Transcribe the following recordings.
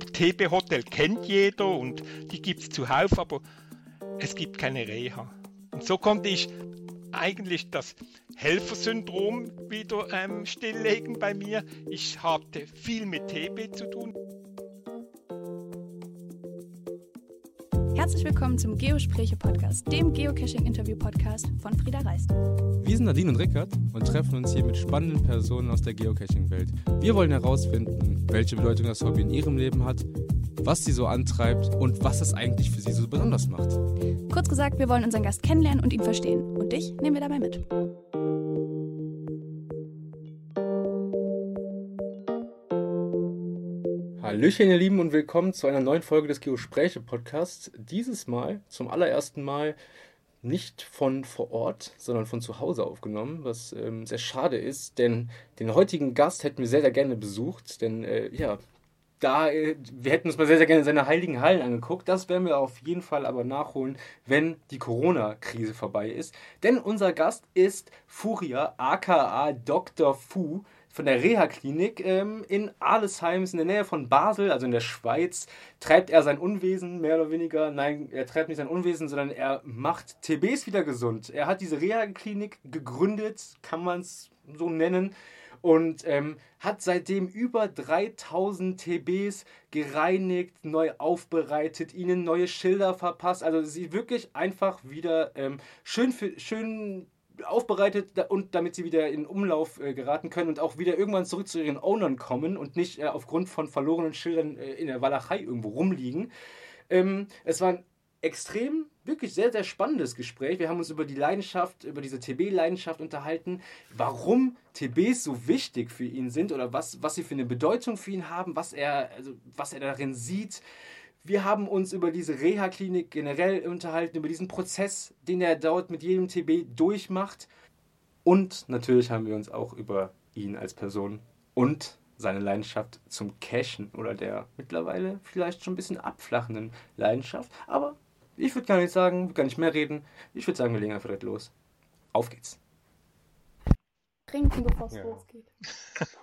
TB Hotel kennt jeder und die gibt es zuhauf, aber es gibt keine Reha. Und so konnte ich eigentlich das Helfersyndrom wieder ähm, stilllegen bei mir. Ich hatte viel mit TB zu tun. Herzlich willkommen zum Geospräche-Podcast, dem Geocaching-Interview-Podcast von Frieda Reist. Wir sind Nadine und Rickard und treffen uns hier mit spannenden Personen aus der Geocaching-Welt. Wir wollen herausfinden, welche Bedeutung das Hobby in ihrem Leben hat, was sie so antreibt und was es eigentlich für sie so besonders macht. Kurz gesagt, wir wollen unseren Gast kennenlernen und ihn verstehen. Und dich nehmen wir dabei mit. Hallöchen, ihr Lieben, und willkommen zu einer neuen Folge des Geospräche-Podcasts. Dieses Mal zum allerersten Mal nicht von vor Ort, sondern von zu Hause aufgenommen, was ähm, sehr schade ist, denn den heutigen Gast hätten wir sehr, sehr gerne besucht, denn äh, ja, da, äh, wir hätten uns mal sehr, sehr gerne seine heiligen Hallen angeguckt. Das werden wir auf jeden Fall aber nachholen, wenn die Corona-Krise vorbei ist. Denn unser Gast ist Furia, aka Dr. Fu von der Reha-Klinik ähm, in Arlesheim, in der Nähe von Basel, also in der Schweiz, treibt er sein Unwesen, mehr oder weniger. Nein, er treibt nicht sein Unwesen, sondern er macht TBs wieder gesund. Er hat diese Reha-Klinik gegründet, kann man es so nennen, und ähm, hat seitdem über 3000 TBs gereinigt, neu aufbereitet, ihnen neue Schilder verpasst. Also sie wirklich einfach wieder ähm, schön, für, schön aufbereitet und damit sie wieder in Umlauf äh, geraten können und auch wieder irgendwann zurück zu ihren Ownern kommen und nicht äh, aufgrund von verlorenen Schildern äh, in der Walachei irgendwo rumliegen. Ähm, es war ein extrem, wirklich sehr, sehr spannendes Gespräch. Wir haben uns über die Leidenschaft, über diese TB-Leidenschaft unterhalten, warum TBs so wichtig für ihn sind oder was, was sie für eine Bedeutung für ihn haben, was er, also, was er darin sieht. Wir haben uns über diese Reha-Klinik generell unterhalten, über diesen Prozess, den er dort mit jedem TB durchmacht. Und natürlich haben wir uns auch über ihn als Person und seine Leidenschaft zum Cashen oder der mittlerweile vielleicht schon ein bisschen abflachenden Leidenschaft. Aber ich würde gar nicht sagen, gar nicht mehr reden. Ich würde sagen, wir legen einfach direkt los. Auf geht's. Trinken, bevor es ja. losgeht.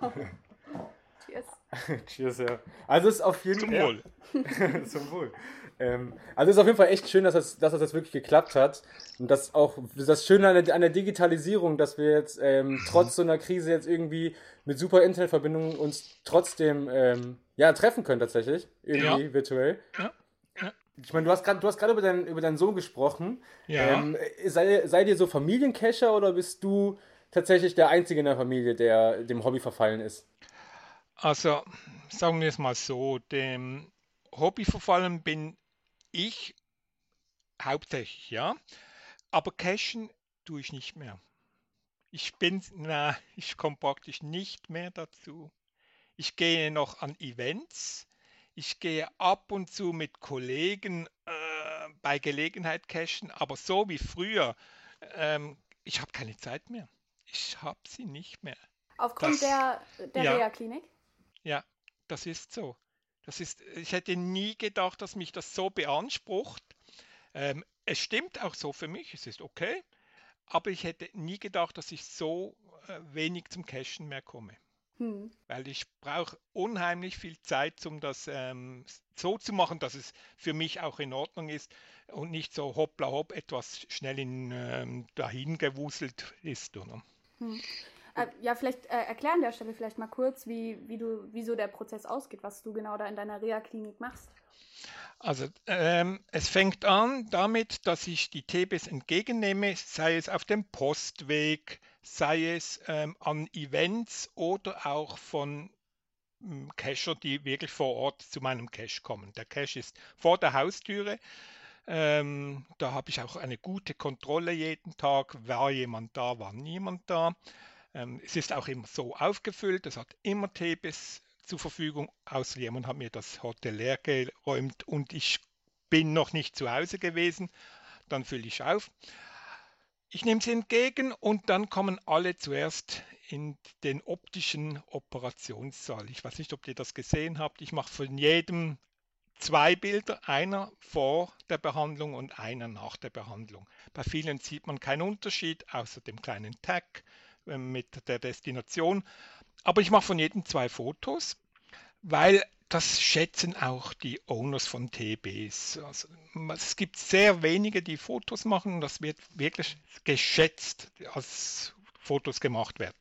Cheers. Ja. Also es ist auf jeden Fall. Zum Wohl. Ja, zum Wohl. Ähm, also ist auf jeden Fall echt schön, dass das, dass das jetzt wirklich geklappt hat. Und das auch das Schöne an der, an der Digitalisierung, dass wir jetzt ähm, mhm. trotz so einer Krise jetzt irgendwie mit super Internetverbindungen uns trotzdem ähm, ja, treffen können tatsächlich. Irgendwie ja. virtuell. Ja. Ich meine, du hast gerade über, dein, über deinen Sohn gesprochen. Ja. Ähm, sei, seid ihr so Familiencacher oder bist du tatsächlich der Einzige in der Familie, der dem Hobby verfallen ist? Also, sagen wir es mal so, dem Hobby verfallen bin ich hauptsächlich, ja. Aber cashen tue ich nicht mehr. Ich bin, na, ich komme praktisch nicht mehr dazu. Ich gehe noch an Events, ich gehe ab und zu mit Kollegen äh, bei Gelegenheit cashen, aber so wie früher, ähm, ich habe keine Zeit mehr. Ich habe sie nicht mehr. Aufgrund das, der, der ja, Reha-Klinik? Ja, das ist so. Das ist, ich hätte nie gedacht, dass mich das so beansprucht. Ähm, es stimmt auch so für mich, es ist okay, aber ich hätte nie gedacht, dass ich so äh, wenig zum Cashen mehr komme. Hm. Weil ich brauche unheimlich viel Zeit, um das ähm, so zu machen, dass es für mich auch in Ordnung ist und nicht so hoppla hopp etwas schnell in, ähm, dahin gewuselt ist. Oder? Hm. Äh, ja, vielleicht äh, erklären an der Stelle vielleicht mal kurz, wie, wie, du, wie so der Prozess ausgeht, was du genau da in deiner Reha-Klinik machst. Also ähm, es fängt an damit, dass ich die TBs entgegennehme, sei es auf dem Postweg, sei es ähm, an Events oder auch von ähm, Cacher, die wirklich vor Ort zu meinem Cache kommen. Der Cache ist vor der Haustüre. Ähm, da habe ich auch eine gute Kontrolle jeden Tag. War jemand da, war niemand da. Ähm, es ist auch immer so aufgefüllt. Es hat immer TBs zur Verfügung, außer jemand hat mir das Hotel leer geräumt und ich bin noch nicht zu Hause gewesen, dann fülle ich auf. Ich nehme sie entgegen und dann kommen alle zuerst in den optischen Operationssaal. Ich weiß nicht, ob ihr das gesehen habt. Ich mache von jedem zwei Bilder, einer vor der Behandlung und einer nach der Behandlung. Bei vielen sieht man keinen Unterschied, außer dem kleinen Tag mit der Destination. Aber ich mache von jedem zwei Fotos, weil das schätzen auch die Owners von TBs. Also, es gibt sehr wenige, die Fotos machen das wird wirklich geschätzt, als Fotos gemacht werden.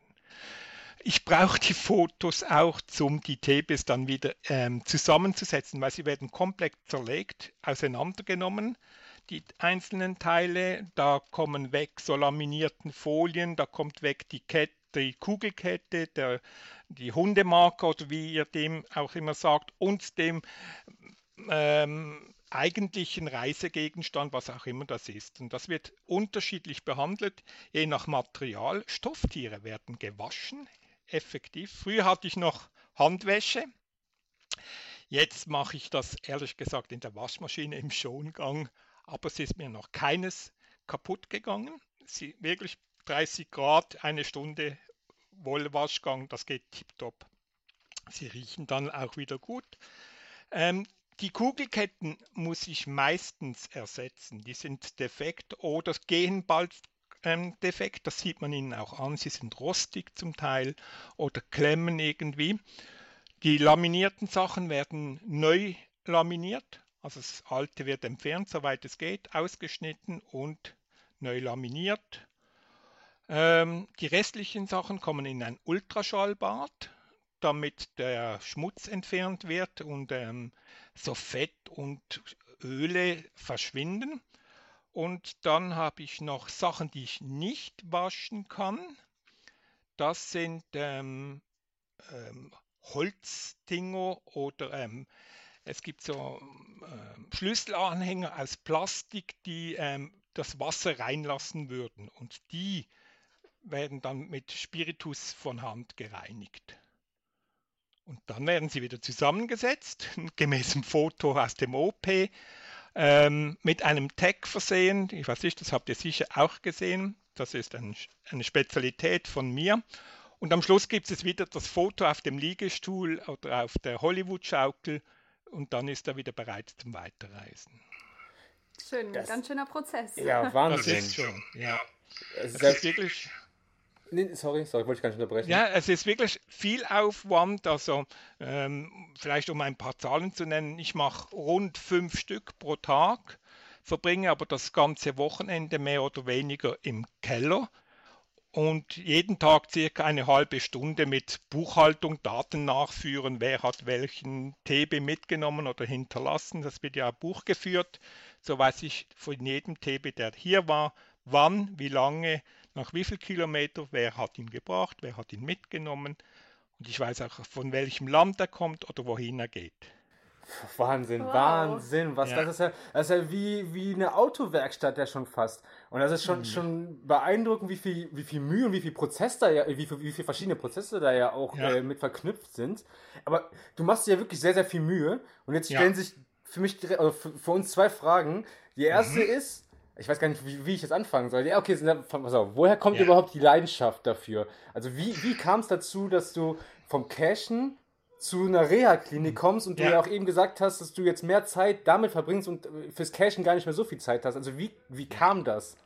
Ich brauche die Fotos auch, um die TBs dann wieder ähm, zusammenzusetzen, weil sie werden komplett zerlegt, auseinandergenommen, die einzelnen Teile. Da kommen weg so laminierten Folien, da kommt weg die Kette die Kugelkette, der, die Hundemarke oder wie ihr dem auch immer sagt, und dem ähm, eigentlichen Reisegegenstand, was auch immer das ist. Und das wird unterschiedlich behandelt, je nach Material. Stofftiere werden gewaschen, effektiv. Früher hatte ich noch Handwäsche. Jetzt mache ich das ehrlich gesagt in der Waschmaschine im Schongang, aber es ist mir noch keines kaputt gegangen. Sie wirklich 30 Grad, eine Stunde Wollwaschgang, das geht tiptop. Sie riechen dann auch wieder gut. Ähm, die Kugelketten muss ich meistens ersetzen. Die sind defekt oder gehen bald ähm, defekt. Das sieht man ihnen auch an. Sie sind rostig zum Teil oder klemmen irgendwie. Die laminierten Sachen werden neu laminiert. Also das alte wird entfernt, soweit es geht, ausgeschnitten und neu laminiert. Ähm, die restlichen Sachen kommen in ein Ultraschallbad, damit der Schmutz entfernt wird und ähm, so Fett und Öle verschwinden. Und dann habe ich noch Sachen, die ich nicht waschen kann. Das sind ähm, ähm, Holzdinger oder ähm, es gibt so ähm, Schlüsselanhänger aus Plastik, die ähm, das Wasser reinlassen würden. Und die werden dann mit Spiritus von Hand gereinigt. Und dann werden sie wieder zusammengesetzt, gemäß dem Foto aus dem OP, ähm, mit einem Tag versehen. Ich weiß nicht, das habt ihr sicher auch gesehen. Das ist ein, eine Spezialität von mir. Und am Schluss gibt es wieder das Foto auf dem Liegestuhl oder auf der Hollywood-Schaukel und dann ist er wieder bereit zum Weiterreisen. Schön, das, ganz schöner Prozess. Ja, Wahnsinn. Das ist schon, ja. Das ist wirklich Nee, sorry, sorry, wollte ich gar nicht unterbrechen. Ja, es ist wirklich viel Aufwand. Also ähm, vielleicht um ein paar Zahlen zu nennen, ich mache rund fünf Stück pro Tag, verbringe aber das ganze Wochenende mehr oder weniger im Keller und jeden Tag circa eine halbe Stunde mit Buchhaltung, Daten nachführen, wer hat welchen TB mitgenommen oder hinterlassen. Das wird ja Buch geführt. So weiß ich von jedem TB, der hier war, wann, wie lange nach wie viel Kilometer, wer hat ihn gebracht, wer hat ihn mitgenommen. Und ich weiß auch, von welchem Land er kommt oder wohin er geht. Wahnsinn, wow. Wahnsinn. Was, ja. Das, ist ja, das ist ja wie, wie eine Autowerkstatt ja schon fast. Und das ist schon, mhm. schon beeindruckend, wie viel, wie viel Mühe und wie viel Prozess da ja, wie viel, wie viel verschiedene Prozesse da ja auch ja. Äh, mit verknüpft sind. Aber du machst dir ja wirklich sehr, sehr viel Mühe. Und jetzt stellen sich für mich, also für, für, uns zwei Fragen. Die erste mhm. ist, ich weiß gar nicht, wie, wie ich jetzt anfangen soll. Ja, okay, pass auf, woher kommt ja. überhaupt die Leidenschaft dafür? Also wie, wie kam es dazu, dass du vom Cashen zu einer Reha-Klinik kommst und du ja. auch eben gesagt hast, dass du jetzt mehr Zeit damit verbringst und äh, fürs Cashen gar nicht mehr so viel Zeit hast. Also wie, wie kam das?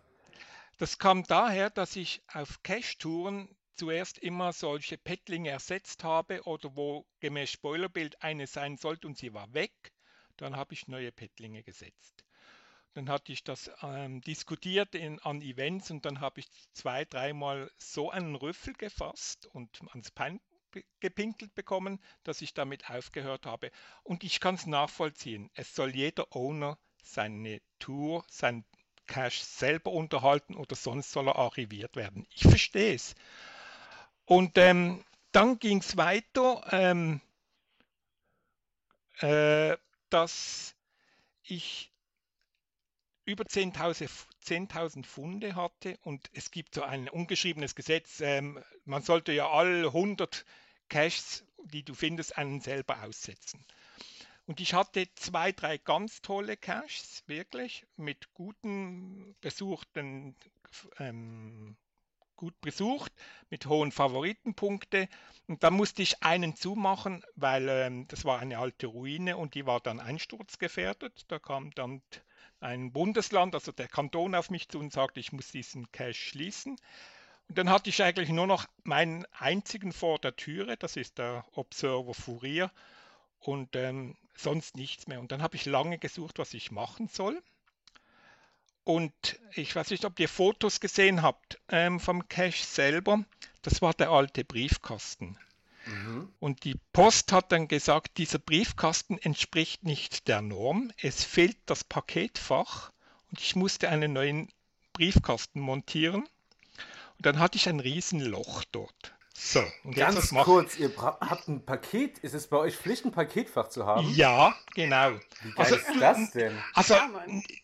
Das kam daher, dass ich auf Cash-Touren zuerst immer solche Pettlinge ersetzt habe oder wo gemäß Spoilerbild eine sein sollte und sie war weg. Dann habe ich neue Pettlinge gesetzt. Dann hatte ich das ähm, diskutiert in, an Events und dann habe ich zwei, dreimal so einen Rüffel gefasst und ans Bein gepinkelt bekommen, dass ich damit aufgehört habe. Und ich kann es nachvollziehen. Es soll jeder Owner seine Tour, sein Cache selber unterhalten oder sonst soll er archiviert werden. Ich verstehe es. Und ähm, dann ging es weiter, ähm, äh, dass ich über 10.000 10 Funde hatte und es gibt so ein ungeschriebenes Gesetz, ähm, man sollte ja alle 100 Caches, die du findest, einen selber aussetzen. Und ich hatte zwei, drei ganz tolle Caches, wirklich, mit guten besuchten, ähm, gut besucht, mit hohen Favoritenpunkte. Und da musste ich einen zumachen, weil ähm, das war eine alte Ruine und die war dann einsturzgefährdet. Da kam dann ein Bundesland, also der Kanton auf mich zu und sagte, ich muss diesen Cache schließen. Und dann hatte ich eigentlich nur noch meinen einzigen vor der Türe, das ist der Observer Fourier. und ähm, sonst nichts mehr. Und dann habe ich lange gesucht, was ich machen soll. Und ich weiß nicht, ob ihr Fotos gesehen habt ähm, vom Cache selber. Das war der alte Briefkasten. Mhm. Und die Post hat dann gesagt, dieser Briefkasten entspricht nicht der Norm. Es fehlt das Paketfach und ich musste einen neuen Briefkasten montieren. Und dann hatte ich ein Riesenloch dort. So, und ganz kurz, ihr habt ein Paket, ist es bei euch Pflicht, ein Paketfach zu haben? Ja, genau. Wie geil also, ist das denn? Also,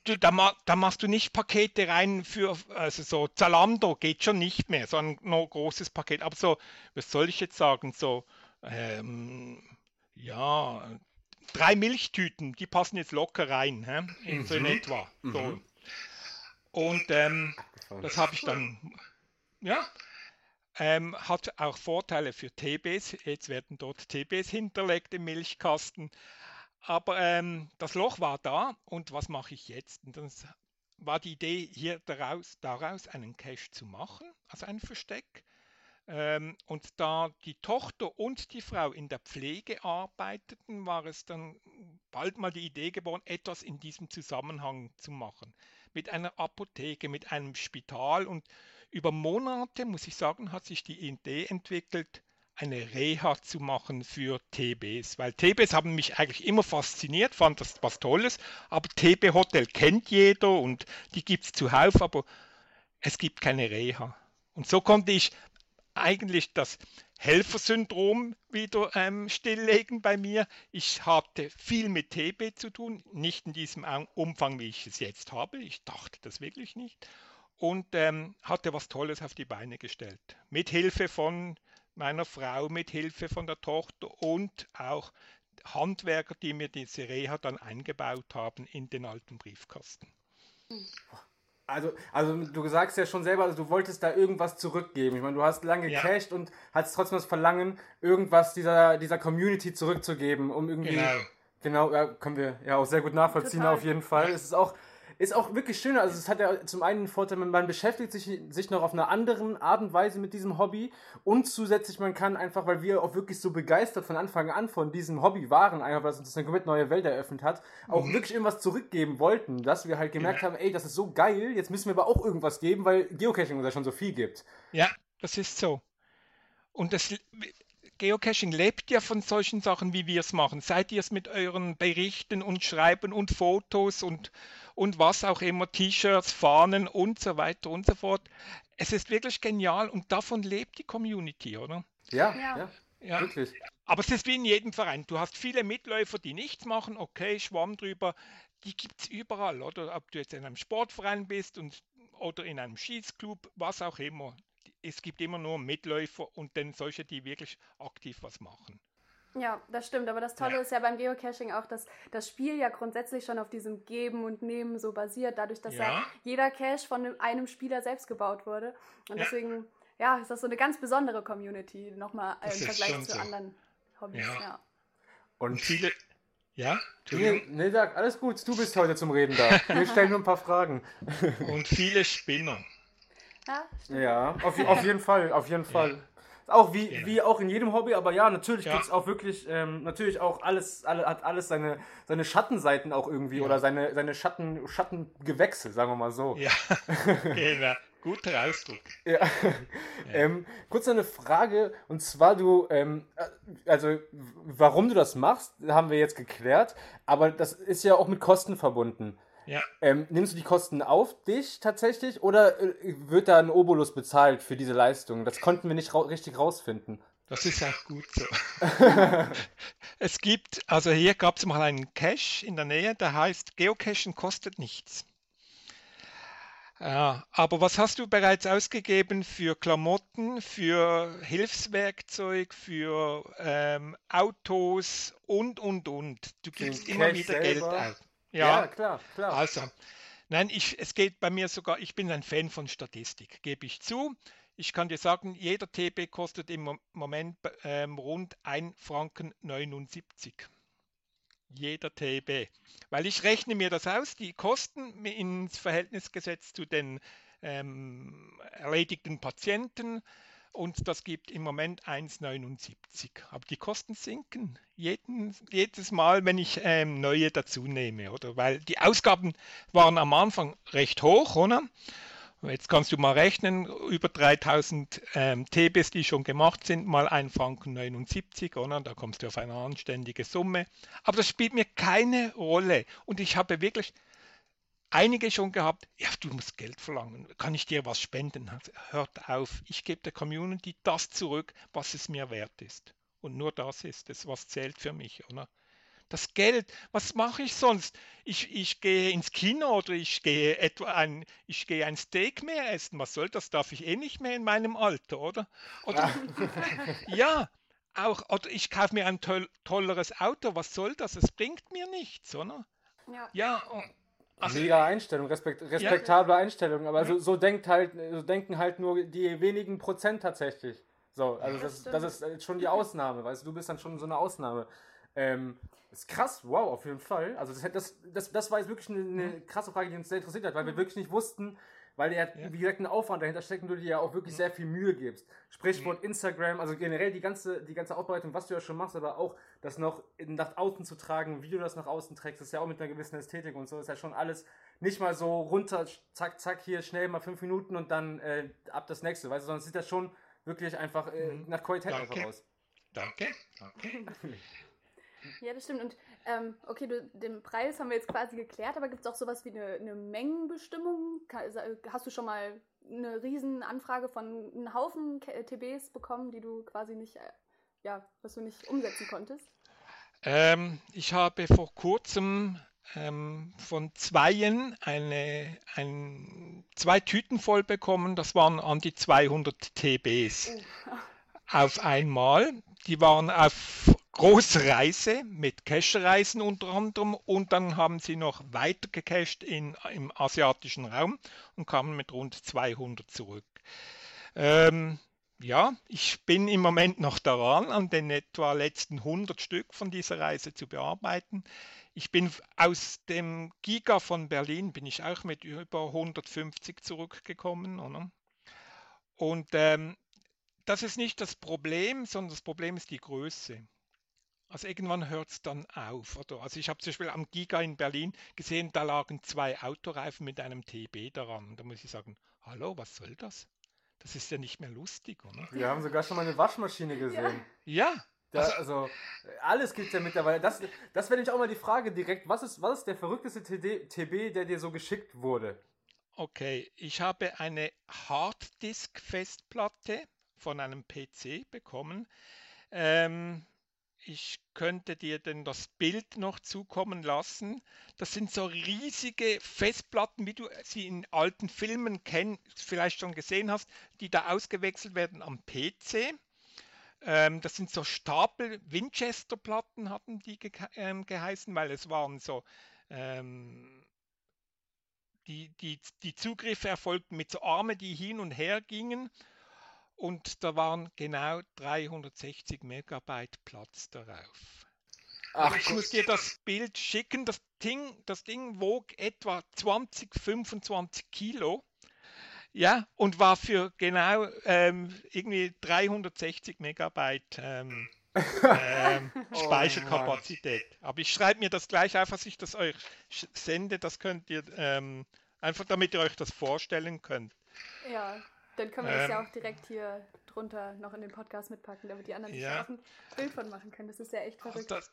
du, da, da, machst du nicht Pakete rein für, also so Zalando geht schon nicht mehr, so ein großes Paket. Aber so, was soll ich jetzt sagen, so, ähm, ja, drei Milchtüten, die passen jetzt locker rein, hä? In, so in mhm. etwa. So. Mhm. Und ähm, das habe ich dann, ja, ähm, hat auch Vorteile für TBs. Jetzt werden dort TBs hinterlegt im Milchkasten. Aber ähm, das Loch war da und was mache ich jetzt? Und das war die Idee, hier daraus, daraus einen Cache zu machen, also ein Versteck. Ähm, und da die Tochter und die Frau in der Pflege arbeiteten, war es dann bald mal die Idee geboren, etwas in diesem Zusammenhang zu machen. Mit einer Apotheke, mit einem Spital und über Monate, muss ich sagen, hat sich die Idee entwickelt, eine Reha zu machen für TBs, weil TBs haben mich eigentlich immer fasziniert, fand das was Tolles, aber TB Hotel kennt jeder und die gibt es zuhauf, aber es gibt keine Reha. Und so konnte ich eigentlich das Helfersyndrom wieder ähm, stilllegen bei mir. Ich hatte viel mit TB zu tun, nicht in diesem Umfang, wie ich es jetzt habe. Ich dachte das wirklich nicht und ähm, hatte was Tolles auf die Beine gestellt. Mit Hilfe von meiner Frau, mit Hilfe von der Tochter und auch Handwerker, die mir diese Reha dann eingebaut haben in den alten Briefkasten. Also, also du sagst ja schon selber, also du wolltest da irgendwas zurückgeben. Ich meine, du hast lange gecached ja. und hast trotzdem das Verlangen, irgendwas dieser, dieser Community zurückzugeben, um irgendwie. Genau. Genau, ja, können wir ja auch sehr gut nachvollziehen Total. auf jeden Fall. Es ist auch, ist auch wirklich schön. Also es hat ja zum einen einen Vorteil, man beschäftigt sich, sich noch auf einer anderen Art und Weise mit diesem Hobby und zusätzlich man kann einfach, weil wir auch wirklich so begeistert von Anfang an von diesem Hobby waren, einfach weil es uns eine komplett neue Welt eröffnet hat, auch mhm. wirklich irgendwas zurückgeben wollten, dass wir halt gemerkt haben, ey, das ist so geil, jetzt müssen wir aber auch irgendwas geben, weil Geocaching uns ja schon so viel gibt. Ja, das ist so. Und das Geocaching lebt ja von solchen Sachen, wie wir es machen. Seid ihr es mit euren Berichten und Schreiben und Fotos und, und was auch immer, T-Shirts, Fahnen und so weiter und so fort. Es ist wirklich genial und davon lebt die Community, oder? Ja, ja. ja. Wirklich. Aber es ist wie in jedem Verein. Du hast viele Mitläufer, die nichts machen, okay, schwamm drüber. Die gibt es überall, oder? Ob du jetzt in einem Sportverein bist und, oder in einem Schießclub, was auch immer es gibt immer nur Mitläufer und dann solche, die wirklich aktiv was machen. Ja, das stimmt. Aber das Tolle ja. ist ja beim Geocaching auch, dass das Spiel ja grundsätzlich schon auf diesem Geben und Nehmen so basiert, dadurch, dass ja, ja jeder Cache von einem Spieler selbst gebaut wurde. Und ja. deswegen, ja, ist das so eine ganz besondere Community, nochmal im Vergleich zu so. anderen Hobbys. Ja. Und viele. Ja? Nee, nee, sag, alles gut, du bist heute zum Reden da. Wir stellen nur ein paar Fragen. Und viele Spinner. Ja, ja auf, auf jeden Fall, auf jeden Fall. Ja. Auch wie, ja. wie auch in jedem Hobby, aber ja, natürlich ja. gibt es auch wirklich, ähm, natürlich auch alles, alle, hat alles seine, seine Schattenseiten auch irgendwie ja. oder seine, seine Schatten, Schattengewächse, sagen wir mal so. Ja, genau. Guter Ausdruck. Ja. ja. Ähm, kurz eine Frage, und zwar du, ähm, äh, also warum du das machst, haben wir jetzt geklärt, aber das ist ja auch mit Kosten verbunden. Ja. Ähm, nimmst du die Kosten auf dich tatsächlich oder äh, wird da ein Obolus bezahlt für diese Leistung? Das konnten wir nicht ra richtig rausfinden. Das ist auch gut so. es gibt, also hier gab es mal einen Cache in der Nähe, der heißt Geocachen kostet nichts. Ja, aber was hast du bereits ausgegeben für Klamotten, für Hilfswerkzeug, für ähm, Autos und, und, und? Du gibst immer wieder selber. Geld aus. Ja, ja klar, klar. Also, nein, ich, es geht bei mir sogar, ich bin ein Fan von Statistik, gebe ich zu. Ich kann dir sagen, jeder TB kostet im Moment ähm, rund 1 Franken 79. Jeder TB. Weil ich rechne mir das aus, die Kosten ins Verhältnis gesetzt zu den ähm, erledigten Patienten und das gibt im Moment 1,79. Aber die Kosten sinken jeden, jedes Mal, wenn ich ähm, neue dazu nehme, oder? Weil die Ausgaben waren am Anfang recht hoch, oder? Jetzt kannst du mal rechnen, über 3000 ähm, TBs, die schon gemacht sind, mal 1 Franken 79, oder? da kommst du auf eine anständige Summe. Aber das spielt mir keine Rolle. Und ich habe wirklich einige schon gehabt, ja, du musst Geld verlangen, kann ich dir was spenden? Hört auf, ich gebe der Community das zurück, was es mir wert ist. Und nur das ist es, was zählt für mich, oder? Das Geld, was mache ich sonst? Ich, ich gehe ins Kino oder ich gehe etwa ein, ich gehe ein Steak mehr essen. Was soll das? Darf ich eh nicht mehr in meinem Alter, oder? Oder ja, auch, oder ich kaufe mir ein toll, tolleres Auto. Was soll das? Es bringt mir nichts, oder? Ja. ja also, Mega Einstellung, respekt, respektable ja. Einstellung, aber so, so denkt halt, so denken halt nur die wenigen Prozent tatsächlich. So, also das, das ist schon die Ausnahme, weißt du, du bist dann schon so eine Ausnahme. Ähm, ist krass, wow, auf jeden Fall. Also das, das, das, das war jetzt wirklich eine, eine mhm. krasse Frage, die uns sehr interessiert hat, weil wir mhm. wirklich nicht wussten, weil ja, ja. wie gesagt, ein Aufwand dahinter steckt und du dir ja auch wirklich mhm. sehr viel Mühe gibst. Sprichwort Instagram, also generell die ganze, die ganze Aufbereitung, was du ja schon machst, aber auch das noch nach außen zu tragen, wie du das nach außen trägst, ist ja auch mit einer gewissen Ästhetik und so, ist ja schon alles nicht mal so runter, zack, zack, hier schnell mal fünf Minuten und dann äh, ab das nächste, weißt du, sondern es sieht ja schon wirklich einfach äh, nach Qualität Danke. einfach aus. Danke. Danke. Ja, das stimmt. Und ähm, okay, du, den Preis haben wir jetzt quasi geklärt, aber gibt es auch sowas wie eine, eine Mengenbestimmung? Hast du schon mal eine riesen Anfrage von einem Haufen TBs bekommen, die du quasi nicht, äh, ja, was du nicht umsetzen konntest? Ähm, ich habe vor kurzem ähm, von Zweien eine, ein, zwei Tüten voll bekommen. Das waren an die 200 TBs. Oh. Auf einmal. Die waren auf große Reise mit Cache-Reisen unter anderem und dann haben sie noch weiter gecached in, im asiatischen Raum und kamen mit rund 200 zurück. Ähm, ja, ich bin im Moment noch daran, an den etwa letzten 100 Stück von dieser Reise zu bearbeiten. Ich bin aus dem Giga von Berlin, bin ich auch mit über 150 zurückgekommen. Oder? Und ähm, das ist nicht das Problem, sondern das Problem ist die Größe. Also irgendwann hört es dann auf. Oder? Also ich habe zum Beispiel am Giga in Berlin gesehen, da lagen zwei Autoreifen mit einem TB daran. Da muss ich sagen, hallo, was soll das? Das ist ja nicht mehr lustig, oder? Wir haben sogar schon mal eine Waschmaschine gesehen. Ja. ja. Da, also, also, alles gibt es ja mittlerweile. Das, das wäre nämlich auch mal die Frage direkt. Was ist, was ist der verrückteste TD, TB, der dir so geschickt wurde? Okay, ich habe eine Harddisk-Festplatte von einem PC bekommen. Ähm, ich könnte dir denn das Bild noch zukommen lassen. Das sind so riesige Festplatten, wie du sie in alten Filmen kenn, vielleicht schon gesehen hast, die da ausgewechselt werden am PC. Ähm, das sind so Stapel Winchester-Platten, hatten die ge ähm, geheißen, weil es waren so ähm, die, die, die Zugriffe erfolgten mit so Armen, die hin und her gingen und da waren genau 360 Megabyte Platz darauf. Ach, ich muss dir das Bild schicken. Das Ding, das Ding wog etwa 20, 25 Kilo. Ja, und war für genau ähm, irgendwie 360 Megabyte ähm, ähm, oh Speicherkapazität. Oh Aber ich schreibe mir das gleich auf, was ich das euch sende. Das könnt ihr ähm, einfach, damit ihr euch das vorstellen könnt. Ja, dann können wir ähm, das ja ähm. auch direkt hier drunter noch in den Podcast mitpacken, damit die anderen sich ja. auch ein Bild von machen können. Das ist ja echt verrückt. Das,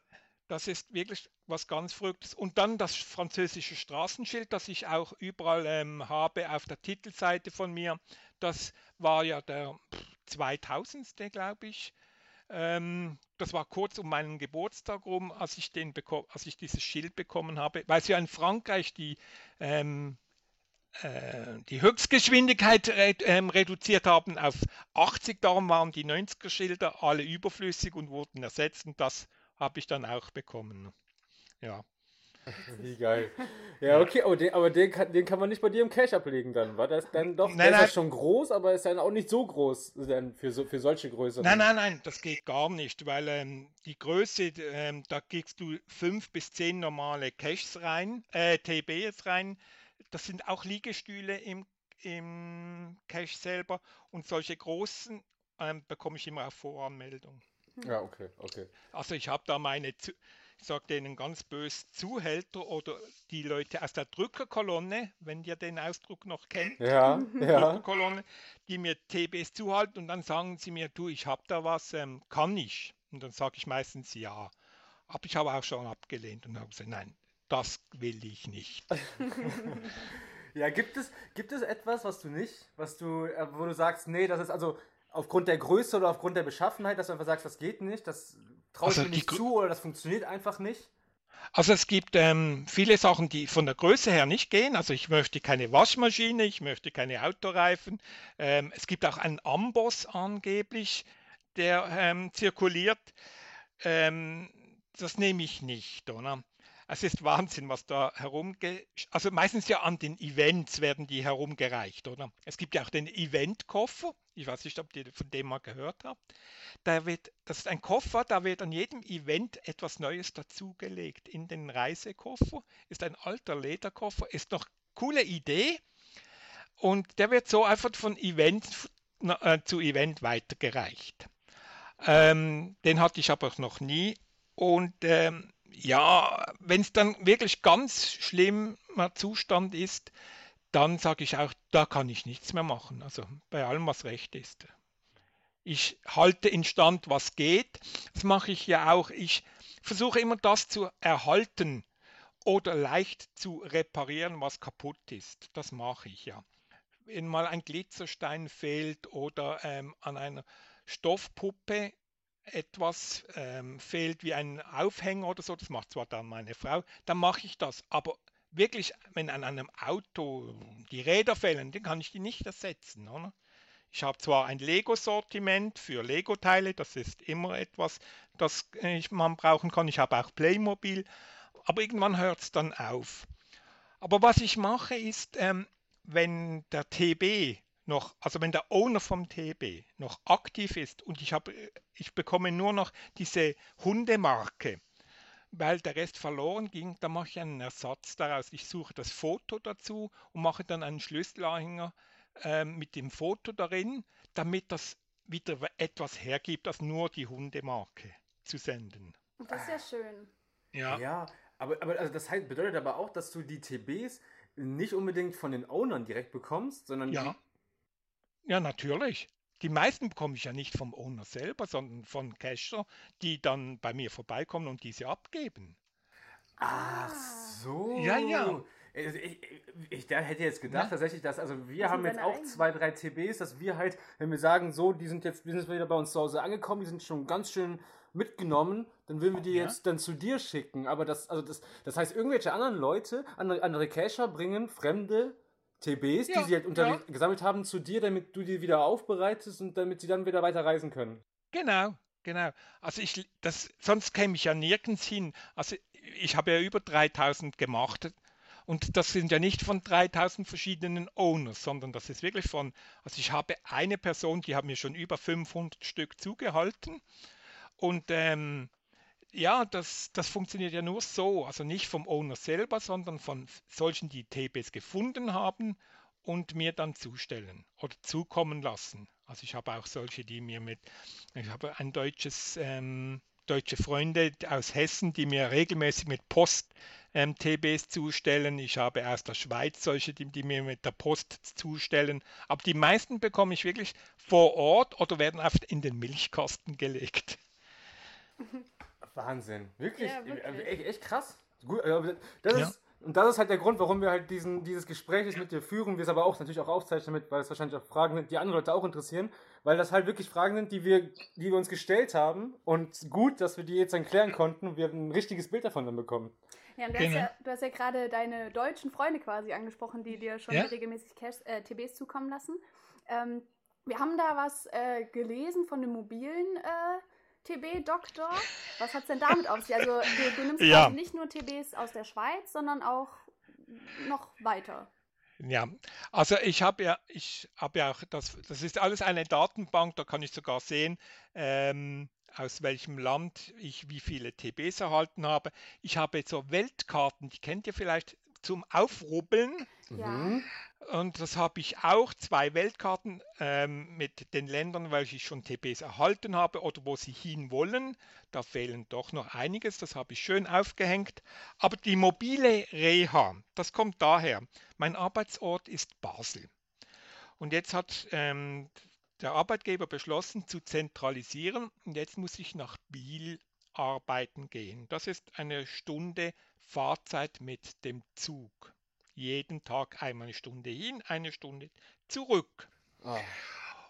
das ist wirklich was ganz Verrücktes. Und dann das französische Straßenschild, das ich auch überall ähm, habe auf der Titelseite von mir. Das war ja der 2000. glaube ich. Ähm, das war kurz um meinen Geburtstag rum, als ich, den als ich dieses Schild bekommen habe, weil sie ja in Frankreich die ähm, äh, die Höchstgeschwindigkeit ähm, reduziert haben auf 80. Darum waren die 90er Schilder alle überflüssig und wurden ersetzt und das habe ich dann auch bekommen. Ja. Wie geil. Ja, okay, aber den, aber den, kann, den kann man nicht bei dir im Cache ablegen dann. War das dann doch, nein, nein. schon groß, aber ist dann auch nicht so groß dann für, so, für solche Größe. Nein, nein, nein, das geht gar nicht, weil ähm, die Größe, ähm, da kriegst du fünf bis zehn normale Caches rein, äh, TBs rein das sind auch Liegestühle im, im Cache selber und solche großen ähm, bekomme ich immer auf Voranmeldung. Ja, okay, okay. Also ich habe da meine, ich sage denen ganz bös, Zuhälter oder die Leute aus der Drückerkolonne, wenn ihr den Ausdruck noch kennt. Ja, ja. Drückerkolonne, die mir TBs zuhalten und dann sagen sie mir, du, ich habe da was, ähm, kann ich? Und dann sage ich meistens ja. Aber ich habe auch schon abgelehnt und habe gesagt, nein, das will ich nicht. ja, gibt es, gibt es etwas, was du nicht, was du, äh, wo du sagst, nee, das ist also aufgrund der Größe oder aufgrund der Beschaffenheit, dass du einfach sagst, das geht nicht, das traust also du nicht zu oder das funktioniert einfach nicht? Also es gibt ähm, viele Sachen, die von der Größe her nicht gehen. Also ich möchte keine Waschmaschine, ich möchte keine Autoreifen. Ähm, es gibt auch einen Amboss angeblich, der ähm, zirkuliert. Ähm, das nehme ich nicht, oder? Es ist Wahnsinn, was da herumge... Also meistens ja an den Events werden die herumgereicht, oder? Es gibt ja auch den Eventkoffer. Ich weiß nicht, ob ihr von dem mal gehört habt. Da wird, das ist ein Koffer, da wird an jedem Event etwas Neues dazugelegt. In den Reisekoffer ist ein alter Lederkoffer, ist noch coole Idee. Und der wird so einfach von Event äh, zu Event weitergereicht. Ähm, den hatte ich aber noch nie. Und ähm, ja, wenn es dann wirklich ganz schlimmer Zustand ist, dann sage ich auch, da kann ich nichts mehr machen. Also bei allem, was recht ist. Ich halte in Stand, was geht. Das mache ich ja auch. Ich versuche immer das zu erhalten oder leicht zu reparieren, was kaputt ist. Das mache ich ja. Wenn mal ein Glitzerstein fehlt oder ähm, an einer Stoffpuppe etwas ähm, fehlt wie ein Aufhänger oder so, das macht zwar dann meine Frau, dann mache ich das. Aber wirklich, wenn an einem Auto die Räder fehlen, dann kann ich die nicht ersetzen. Oder? Ich habe zwar ein Lego-Sortiment für Lego-Teile, das ist immer etwas, das man brauchen kann. Ich habe auch Playmobil, aber irgendwann hört es dann auf. Aber was ich mache ist, ähm, wenn der TB noch, also wenn der Owner vom TB noch aktiv ist und ich habe, ich bekomme nur noch diese Hundemarke, weil der Rest verloren ging, dann mache ich einen Ersatz daraus. Ich suche das Foto dazu und mache dann einen Schlüsselanhänger äh, mit dem Foto darin, damit das wieder etwas hergibt, als nur die Hundemarke zu senden. Das ist ja schön. Ja, ja aber, aber also das heißt, bedeutet aber auch, dass du die TBs nicht unbedingt von den Ownern direkt bekommst, sondern ja. Ja, natürlich. Die meisten bekomme ich ja nicht vom Owner selber, sondern von Cacher, die dann bei mir vorbeikommen und diese abgeben. Ach so. Ja, ja. Ich, ich, ich, hätte jetzt gedacht, ja. tatsächlich, dass, also wir haben jetzt auch eigenen. zwei, drei TBs, dass wir halt, wenn wir sagen, so, die sind jetzt, wir sind wieder bei uns zu Hause angekommen, die sind schon ganz schön mitgenommen, dann würden wir die ja. jetzt dann zu dir schicken. Aber das, also das, das heißt, irgendwelche anderen Leute, andere, andere Cacher bringen fremde TBs, ja, die sie halt unter ja. gesammelt haben, zu dir, damit du die wieder aufbereitest und damit sie dann wieder weiter reisen können. Genau, genau. Also ich, das, sonst käme ich ja nirgends hin. Also ich habe ja über 3000 gemacht und das sind ja nicht von 3000 verschiedenen Owners, sondern das ist wirklich von, also ich habe eine Person, die hat mir schon über 500 Stück zugehalten und ähm, ja, das, das funktioniert ja nur so, also nicht vom Owner selber, sondern von solchen, die TBs gefunden haben und mir dann zustellen oder zukommen lassen. Also ich habe auch solche, die mir mit, ich habe ein deutsches, ähm, deutsche Freunde aus Hessen, die mir regelmäßig mit Post ähm, TBs zustellen. Ich habe aus der Schweiz solche, die, die mir mit der Post zustellen. Aber die meisten bekomme ich wirklich vor Ort oder werden oft in den Milchkasten gelegt. Wahnsinn. Wirklich, ja, wirklich. Echt, echt, krass. Gut, das ja. ist, und das ist halt der Grund, warum wir halt diesen, dieses Gespräch mit dir führen, wir es aber auch natürlich auch aufzeichnen mit, weil es wahrscheinlich auch Fragen sind, die andere Leute auch interessieren, weil das halt wirklich Fragen sind, die wir, die wir uns gestellt haben und gut, dass wir die jetzt dann klären konnten und wir ein richtiges Bild davon dann bekommen. Ja, und du, genau. hast, ja, du hast ja gerade deine deutschen Freunde quasi angesprochen, die dir schon ja? regelmäßig Cash, äh, TBs zukommen lassen. Ähm, wir haben da was äh, gelesen von einem mobilen äh, TB-Doktor. Was hat es denn damit auf sich? Also du, du nimmst ja. nicht nur TBs aus der Schweiz, sondern auch noch weiter. Ja, also ich habe ja, ich habe ja auch das, das ist alles eine Datenbank, da kann ich sogar sehen, ähm, aus welchem Land ich wie viele TBs erhalten habe. Ich habe so Weltkarten, die kennt ihr vielleicht, zum Aufrubbeln. Ja. Und das habe ich auch, zwei Weltkarten ähm, mit den Ländern, weil ich schon TBs erhalten habe oder wo sie hinwollen. Da fehlen doch noch einiges, das habe ich schön aufgehängt. Aber die mobile Reha, das kommt daher. Mein Arbeitsort ist Basel. Und jetzt hat ähm, der Arbeitgeber beschlossen zu zentralisieren und jetzt muss ich nach Biel arbeiten gehen. Das ist eine Stunde Fahrzeit mit dem Zug. Jeden Tag einmal eine Stunde hin, eine Stunde zurück. Oh.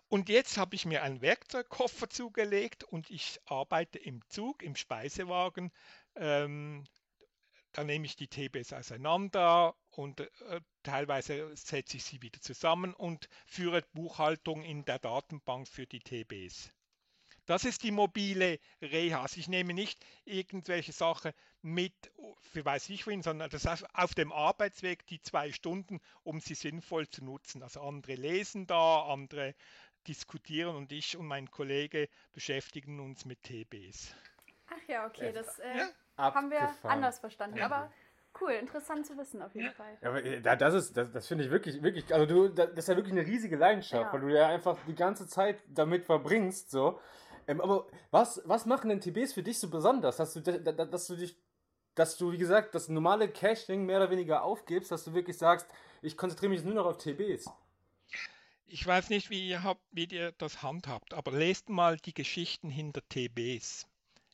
Und jetzt habe ich mir einen Werkzeugkoffer zugelegt und ich arbeite im Zug, im Speisewagen. Ähm, da nehme ich die TBs auseinander und äh, teilweise setze ich sie wieder zusammen und führe Buchhaltung in der Datenbank für die TBs. Das ist die mobile Reha. Also ich nehme nicht irgendwelche Sachen mit, für weiß ich wohin, sondern das heißt auf dem Arbeitsweg die zwei Stunden, um sie sinnvoll zu nutzen. Also andere lesen da, andere diskutieren und ich und mein Kollege beschäftigen uns mit TBs. Ach ja, okay, das äh, ja? haben wir anders verstanden. Ja. Aber cool, interessant zu wissen auf jeden ja. Fall. Ja, aber äh, das ist, das, das finde ich wirklich, wirklich, also du, das ist ja wirklich eine riesige Leidenschaft, weil du ja einfach die ganze Zeit damit verbringst, so. Ähm, aber was, was machen denn TBs für dich so besonders, dass du, dass du dich, dass du, wie gesagt, das normale Caching mehr oder weniger aufgibst, dass du wirklich sagst, ich konzentriere mich nur noch auf TBs? Ich weiß nicht, wie ihr, habt, wie ihr das handhabt, aber lest mal die Geschichten hinter TBs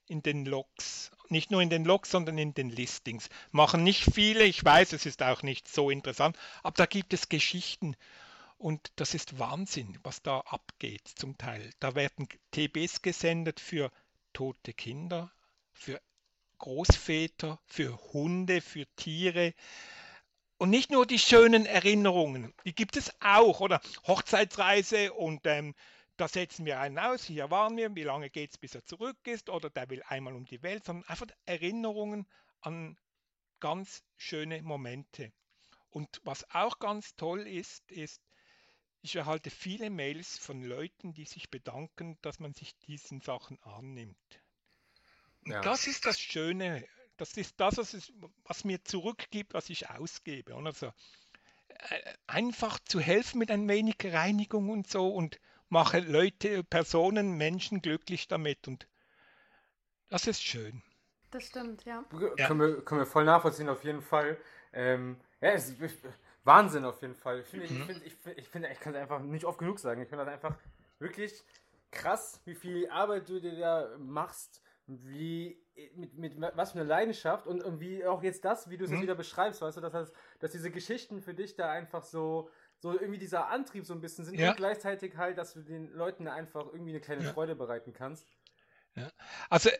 in den Logs. Nicht nur in den Logs, sondern in den Listings. Machen nicht viele, ich weiß, es ist auch nicht so interessant, aber da gibt es Geschichten und das ist Wahnsinn, was da abgeht zum Teil. Da werden TBs gesendet für tote Kinder, für Großväter, für Hunde, für Tiere. Und nicht nur die schönen Erinnerungen, die gibt es auch, oder Hochzeitsreise und ähm, da setzen wir einen aus, hier waren wir, wie lange geht es, bis er zurück ist, oder der will einmal um die Welt, sondern einfach Erinnerungen an ganz schöne Momente. Und was auch ganz toll ist, ist, ich erhalte viele Mails von Leuten, die sich bedanken, dass man sich diesen Sachen annimmt. Ja. Das ist das Schöne. Das ist das, was, es, was mir zurückgibt, was ich ausgebe. Also, äh, einfach zu helfen mit ein wenig Reinigung und so und mache Leute, Personen, Menschen glücklich damit. Und das ist schön. Das stimmt, ja. ja. Können, wir, können wir voll nachvollziehen, auf jeden Fall. Ähm, ja, es, Wahnsinn auf jeden Fall. Ich finde, mhm. ich, find, ich, find, ich, find, ich kann es einfach nicht oft genug sagen. Ich finde das einfach wirklich krass, wie viel Arbeit du dir da machst, wie mit, mit was für eine Leidenschaft und, und wie auch jetzt das, wie du es mhm. jetzt wieder beschreibst, weißt du, dass, das, dass diese Geschichten für dich da einfach so, so irgendwie dieser Antrieb so ein bisschen sind ja. und gleichzeitig halt, dass du den Leuten einfach irgendwie eine kleine ja. Freude bereiten kannst. Ja. Also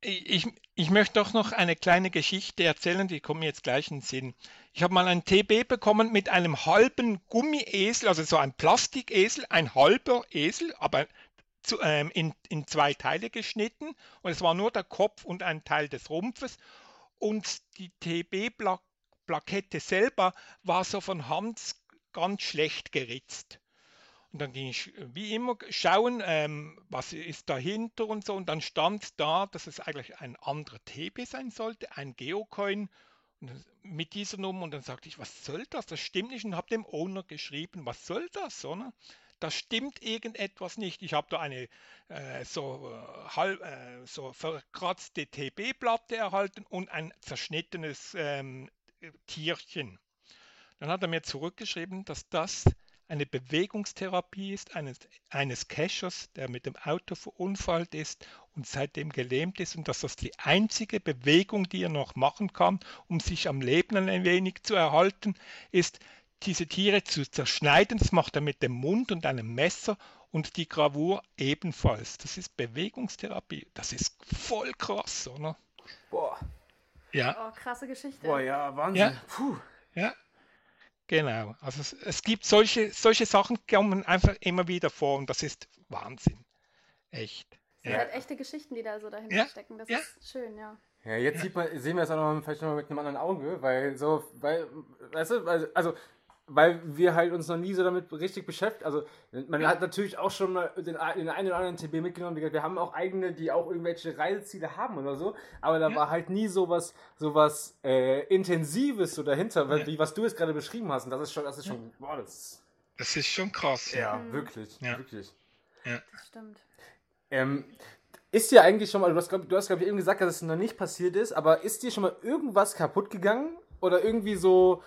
ich, ich möchte doch noch eine kleine Geschichte erzählen, die kommt mir jetzt gleich in den Sinn. Ich habe mal ein TB bekommen mit einem halben Gummiesel, also so ein Plastikesel, ein halber Esel, aber zu, ähm, in, in zwei Teile geschnitten. Und es war nur der Kopf und ein Teil des Rumpfes. Und die TB-Plakette selber war so von Hand ganz schlecht geritzt. Und dann ging ich äh, wie immer schauen, ähm, was ist dahinter und so. Und dann stand da, dass es eigentlich ein anderer TB sein sollte, ein Geocoin mit dieser Nummer. Und dann sagte ich, was soll das? Das stimmt nicht. Und habe dem Owner geschrieben, was soll das? Oder? Da stimmt irgendetwas nicht. Ich habe da eine äh, so, äh, halb, äh, so verkratzte TB-Platte erhalten und ein zerschnittenes ähm, Tierchen. Dann hat er mir zurückgeschrieben, dass das eine Bewegungstherapie ist eines, eines Cachers, der mit dem Auto verunfallt ist und seitdem gelähmt ist und dass das die einzige Bewegung, die er noch machen kann, um sich am Leben ein wenig zu erhalten, ist, diese Tiere zu zerschneiden. Das macht er mit dem Mund und einem Messer und die Gravur ebenfalls. Das ist Bewegungstherapie. Das ist voll krass, oder? Boah. Ja. Oh, krasse Geschichte. Boah, ja, Wahnsinn. Ja. Puh. Ja. Genau, also es, es, gibt solche, solche Sachen kommen einfach immer wieder vor und das ist Wahnsinn. Echt. Das sind ja. halt echte Geschichten, die da so dahinter ja. stecken. Das ja. ist schön, ja. Ja, jetzt sieht man, sehen wir es auch noch vielleicht noch mit einem anderen Auge, weil so, weil, weißt du, also weil wir halt uns noch nie so damit richtig beschäftigt. Also man hat natürlich auch schon mal den, den einen oder anderen TB mitgenommen. Wir haben auch eigene, die auch irgendwelche Reiseziele haben oder so. Aber da ja. war halt nie sowas, sowas äh, Intensives so dahinter, ja. wie was du jetzt gerade beschrieben hast. Und das ist schon, das ist schon, boah, das. Das ist schon krass. Ja, mhm. wirklich, wirklich. Ja. Das stimmt. Ähm, ist dir eigentlich schon mal, du hast, glaube glaub ich, eben gesagt, dass es noch nicht passiert ist, aber ist dir schon mal irgendwas kaputt gegangen? Oder irgendwie so,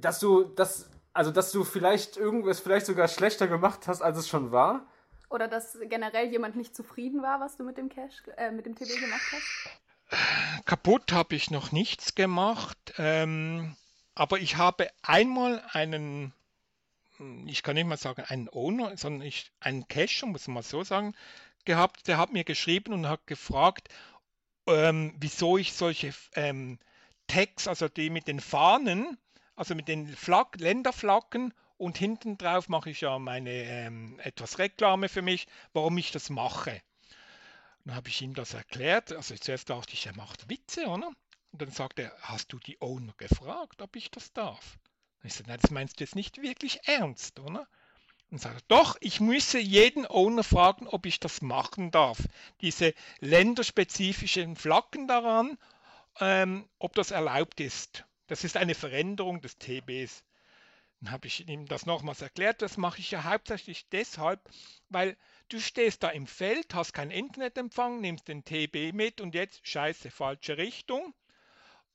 dass du das, also dass du vielleicht irgendwas vielleicht sogar schlechter gemacht hast, als es schon war? Oder dass generell jemand nicht zufrieden war, was du mit dem Cash, äh, mit dem TB gemacht hast? Kaputt habe ich noch nichts gemacht, ähm, aber ich habe einmal einen, ich kann nicht mal sagen einen Owner, sondern ich, einen Cacher, muss man mal so sagen, gehabt, der hat mir geschrieben und hat gefragt, ähm, wieso ich solche ähm, Tags, also die mit den Fahnen, also mit den Flag Länderflaggen und hinten drauf mache ich ja meine ähm, etwas Reklame für mich, warum ich das mache. Dann habe ich ihm das erklärt. Also zuerst dachte ich, er macht Witze, oder? Und dann sagt er, hast du die Owner gefragt, ob ich das darf? ich sage, das meinst du jetzt nicht wirklich ernst, oder? Und sagt, doch, ich müsse jeden Owner fragen, ob ich das machen darf. Diese länderspezifischen Flaggen daran, ähm, ob das erlaubt ist. Das ist eine Veränderung des TBs. Dann habe ich ihm das nochmals erklärt. Das mache ich ja hauptsächlich deshalb, weil du stehst da im Feld, hast keinen Internetempfang, nimmst den TB mit und jetzt scheiße, falsche Richtung.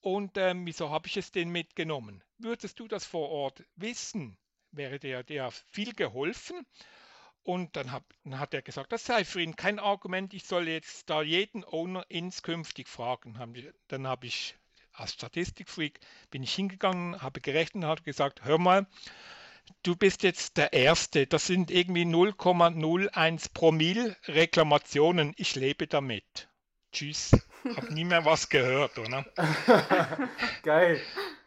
Und ähm, wieso habe ich es denn mitgenommen? Würdest du das vor Ort wissen, wäre dir, dir viel geholfen. Und dann, hab, dann, hat er gesagt, das sei für ihn kein Argument, ich soll jetzt da jeden Owner inskünftig fragen. Dann habe ich als Statistikfreak bin ich hingegangen, habe gerechnet und habe gesagt, hör mal, du bist jetzt der Erste. Das sind irgendwie 0,01 Promille Reklamationen. Ich lebe damit. Tschüss. Hab nie mehr was gehört, oder? Geil.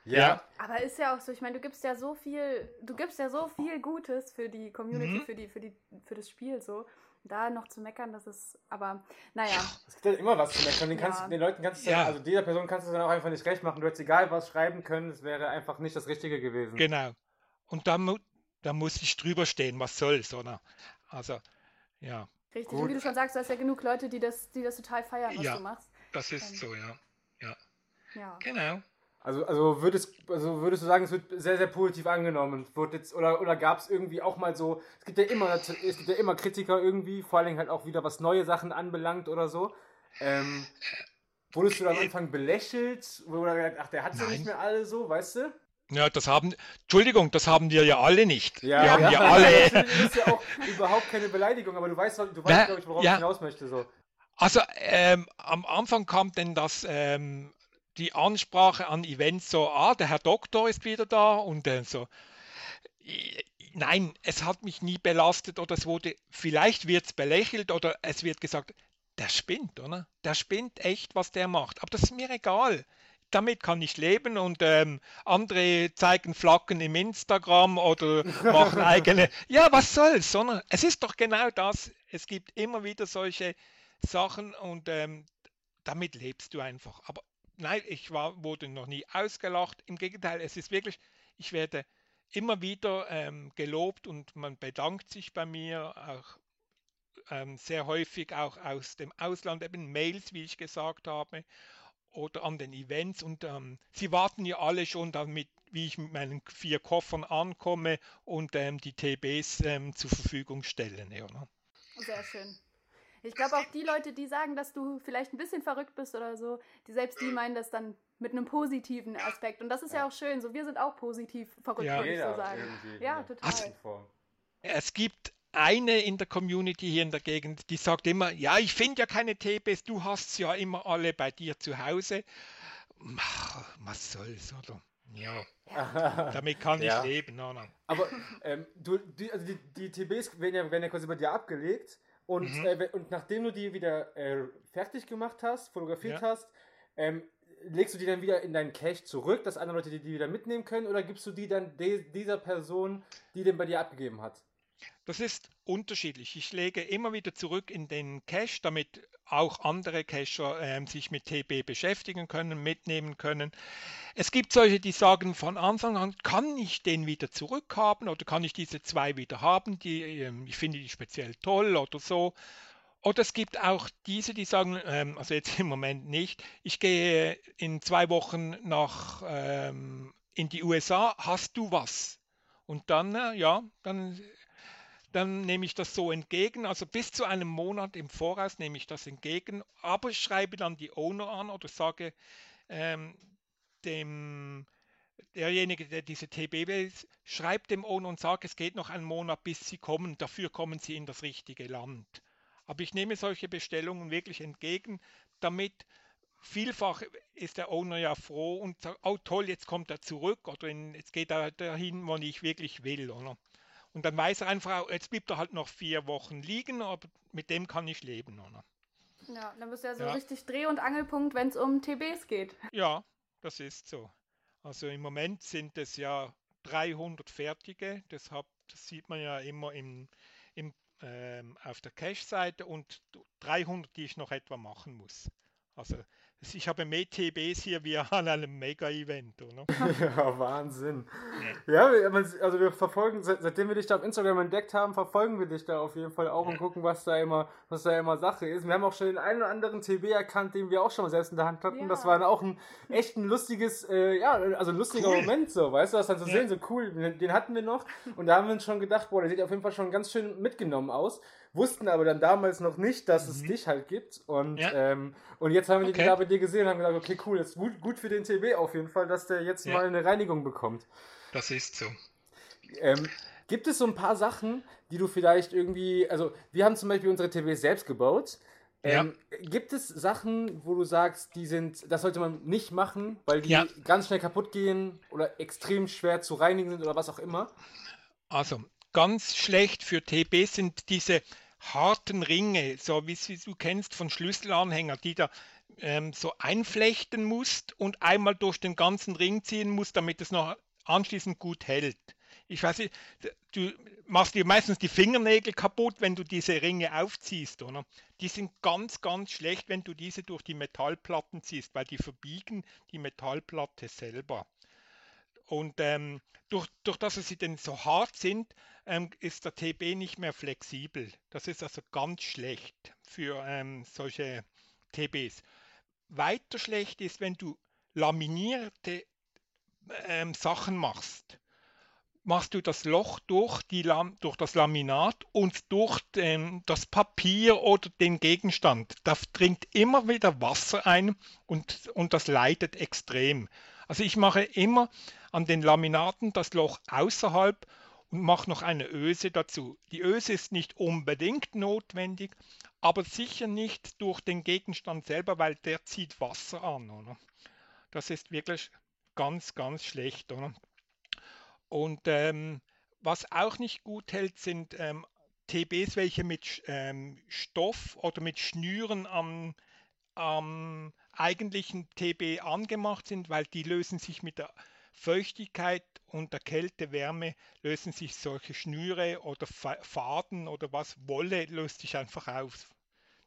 Ja. ja. Aber ist ja auch so, ich meine, du gibst ja so viel, du gibst ja so viel Gutes für die Community, mhm. für, die, für, die, für das Spiel so da noch zu meckern, das ist, aber naja. Es gibt halt immer was zu meckern. Den, kannst, ja. den Leuten kannst du, ja. also dieser Person kannst du dann auch einfach nicht recht machen. Du hättest egal was schreiben können, es wäre einfach nicht das Richtige gewesen. Genau. Und da, mu da muss ich drüber stehen, was soll's, oder? Also, ja. Richtig, Gut. und wie du schon sagst, du hast ja genug Leute, die das, die das total feiern, was ja, du machst. Das ist ähm. so, ja. Ja. ja. Genau. Also, also, würdest, also würdest du sagen, es wird sehr, sehr positiv angenommen? Wird jetzt, oder oder gab es irgendwie auch mal so, es gibt ja immer, es gibt ja immer Kritiker irgendwie, vor allem halt auch wieder was neue Sachen anbelangt oder so. Ähm, wurdest du am Anfang belächelt? Oder gesagt, ach, der hat ja nicht mehr alle so, weißt du? Ja, das haben, Entschuldigung, das haben wir ja alle nicht. Ja, wir haben ja, ja alle. Das ist ja auch überhaupt keine Beleidigung, aber du weißt, du weißt, glaube ich, worauf ja. ich hinaus möchte. So. Also ähm, am Anfang kam denn das ähm, die Ansprache an Events so, ah, der Herr Doktor ist wieder da und äh, so. Nein, es hat mich nie belastet oder es wurde, vielleicht wird es belächelt oder es wird gesagt, der spinnt, oder? Der spinnt echt, was der macht. Aber das ist mir egal. Damit kann ich leben und ähm, andere zeigen Flaggen im Instagram oder machen eigene. Ja, was soll's, sondern es ist doch genau das. Es gibt immer wieder solche Sachen und ähm, damit lebst du einfach. Aber nein, ich war, wurde noch nie ausgelacht. Im Gegenteil, es ist wirklich, ich werde immer wieder ähm, gelobt und man bedankt sich bei mir auch ähm, sehr häufig auch aus dem Ausland, eben Mails, wie ich gesagt habe, oder an den Events. Und ähm, sie warten ja alle schon damit, wie ich mit meinen vier Koffern ankomme und ähm, die TBs ähm, zur Verfügung stellen. Ja, ne? Sehr schön. Ich glaube auch die Leute, die sagen, dass du vielleicht ein bisschen verrückt bist oder so, die selbst die meinen das dann mit einem positiven Aspekt. Und das ist ja, ja auch schön. So, wir sind auch positiv verrückt, ja. würde ich so sagen. Ja, total. Also, es gibt eine in der Community hier in der Gegend, die sagt immer, ja, ich finde ja keine TBs, du hast sie ja immer alle bei dir zu Hause. Was soll's, oder? Ja, ja. damit kann ja. ich leben. No, no. Aber ähm, du, die, also die, die TBs werden ja, werden ja quasi bei dir abgelegt. Und, mhm. äh, und nachdem du die wieder äh, fertig gemacht hast, fotografiert ja. hast, ähm, legst du die dann wieder in deinen Cache zurück, dass andere Leute die, die wieder mitnehmen können, oder gibst du die dann de dieser Person, die den bei dir abgegeben hat? Das ist unterschiedlich. Ich lege immer wieder zurück in den Cache, damit auch andere Cacher äh, sich mit TB beschäftigen können, mitnehmen können. Es gibt solche, die sagen von Anfang an, kann ich den wieder zurückhaben oder kann ich diese zwei wieder haben, die, äh, ich finde die speziell toll oder so. Oder es gibt auch diese, die sagen, ähm, also jetzt im Moment nicht, ich gehe in zwei Wochen nach ähm, in die USA, hast du was? Und dann, äh, ja, dann dann nehme ich das so entgegen. Also bis zu einem Monat im Voraus nehme ich das entgegen, aber ich schreibe dann die Owner an oder sage ähm, dem derjenige, der diese TB will, schreibt dem Owner und sagt, es geht noch einen Monat, bis sie kommen. Dafür kommen sie in das richtige Land. Aber ich nehme solche Bestellungen wirklich entgegen, damit vielfach ist der Owner ja froh und sagt, oh toll, jetzt kommt er zurück oder in, jetzt geht er dahin, wo ich wirklich will. Oder? Und dann weiß er einfach, jetzt bleibt er halt noch vier Wochen liegen, aber mit dem kann ich leben. Oder? Ja, dann bist du ja so ja. richtig Dreh- und Angelpunkt, wenn es um TBs geht. Ja, das ist so. Also im Moment sind es ja 300 fertige, deshalb das sieht man ja immer im, im, ähm, auf der Cache-Seite und 300, die ich noch etwa machen muss. Also ich habe mehr TBs hier wie an einem Mega-Event, oder? ja, Wahnsinn. Ja, ja also wir verfolgen, seitdem wir dich da auf Instagram entdeckt haben, verfolgen wir dich da auf jeden Fall auch und gucken, was da immer, was da immer Sache ist. Wir haben auch schon den einen oder anderen TB erkannt, den wir auch schon mal selbst in der Hand hatten. Ja. Das war auch ein echt ein lustiges, äh, ja, also ein lustiger cool. Moment so, weißt du, das dann zu ja. sehen, so cool, den hatten wir noch und da haben wir uns schon gedacht, boah, der sieht auf jeden Fall schon ganz schön mitgenommen aus wussten aber dann damals noch nicht, dass es mhm. dich halt gibt. Und, ja. ähm, und jetzt haben wir okay. die da bei dir gesehen und haben gesagt, okay, cool, ist gut, gut für den TB auf jeden Fall, dass der jetzt ja. mal eine Reinigung bekommt. Das ist so. Ähm, gibt es so ein paar Sachen, die du vielleicht irgendwie, also wir haben zum Beispiel unsere TB selbst gebaut. Ähm, ja. Gibt es Sachen, wo du sagst, die sind, das sollte man nicht machen, weil die ja. ganz schnell kaputt gehen oder extrem schwer zu reinigen sind oder was auch immer? Also, ganz schlecht für TB sind diese harten Ringe, so wie sie du kennst von Schlüsselanhänger, die da ähm, so einflechten musst und einmal durch den ganzen Ring ziehen musst, damit es noch anschließend gut hält. Ich weiß nicht, du machst dir meistens die Fingernägel kaputt, wenn du diese Ringe aufziehst, oder? Die sind ganz, ganz schlecht, wenn du diese durch die Metallplatten ziehst, weil die verbiegen die Metallplatte selber. Und ähm, durch, durch dass sie denn so hart sind, ähm, ist der TB nicht mehr flexibel. Das ist also ganz schlecht für ähm, solche TBs. Weiter schlecht ist, wenn du laminierte ähm, Sachen machst. Machst du das Loch durch, die Lam durch das Laminat und durch den, das Papier oder den Gegenstand. Da dringt immer wieder Wasser ein und, und das leidet extrem. Also ich mache immer an den Laminaten das Loch außerhalb und mache noch eine Öse dazu. Die Öse ist nicht unbedingt notwendig, aber sicher nicht durch den Gegenstand selber, weil der zieht Wasser an. Oder? Das ist wirklich ganz, ganz schlecht. Oder? Und ähm, was auch nicht gut hält, sind ähm, TBs, welche mit ähm, Stoff oder mit Schnüren am, am eigentlichen TB angemacht sind, weil die lösen sich mit der Feuchtigkeit und der Kälte, Wärme lösen sich solche Schnüre oder Faden oder was, Wolle löst sich einfach auf.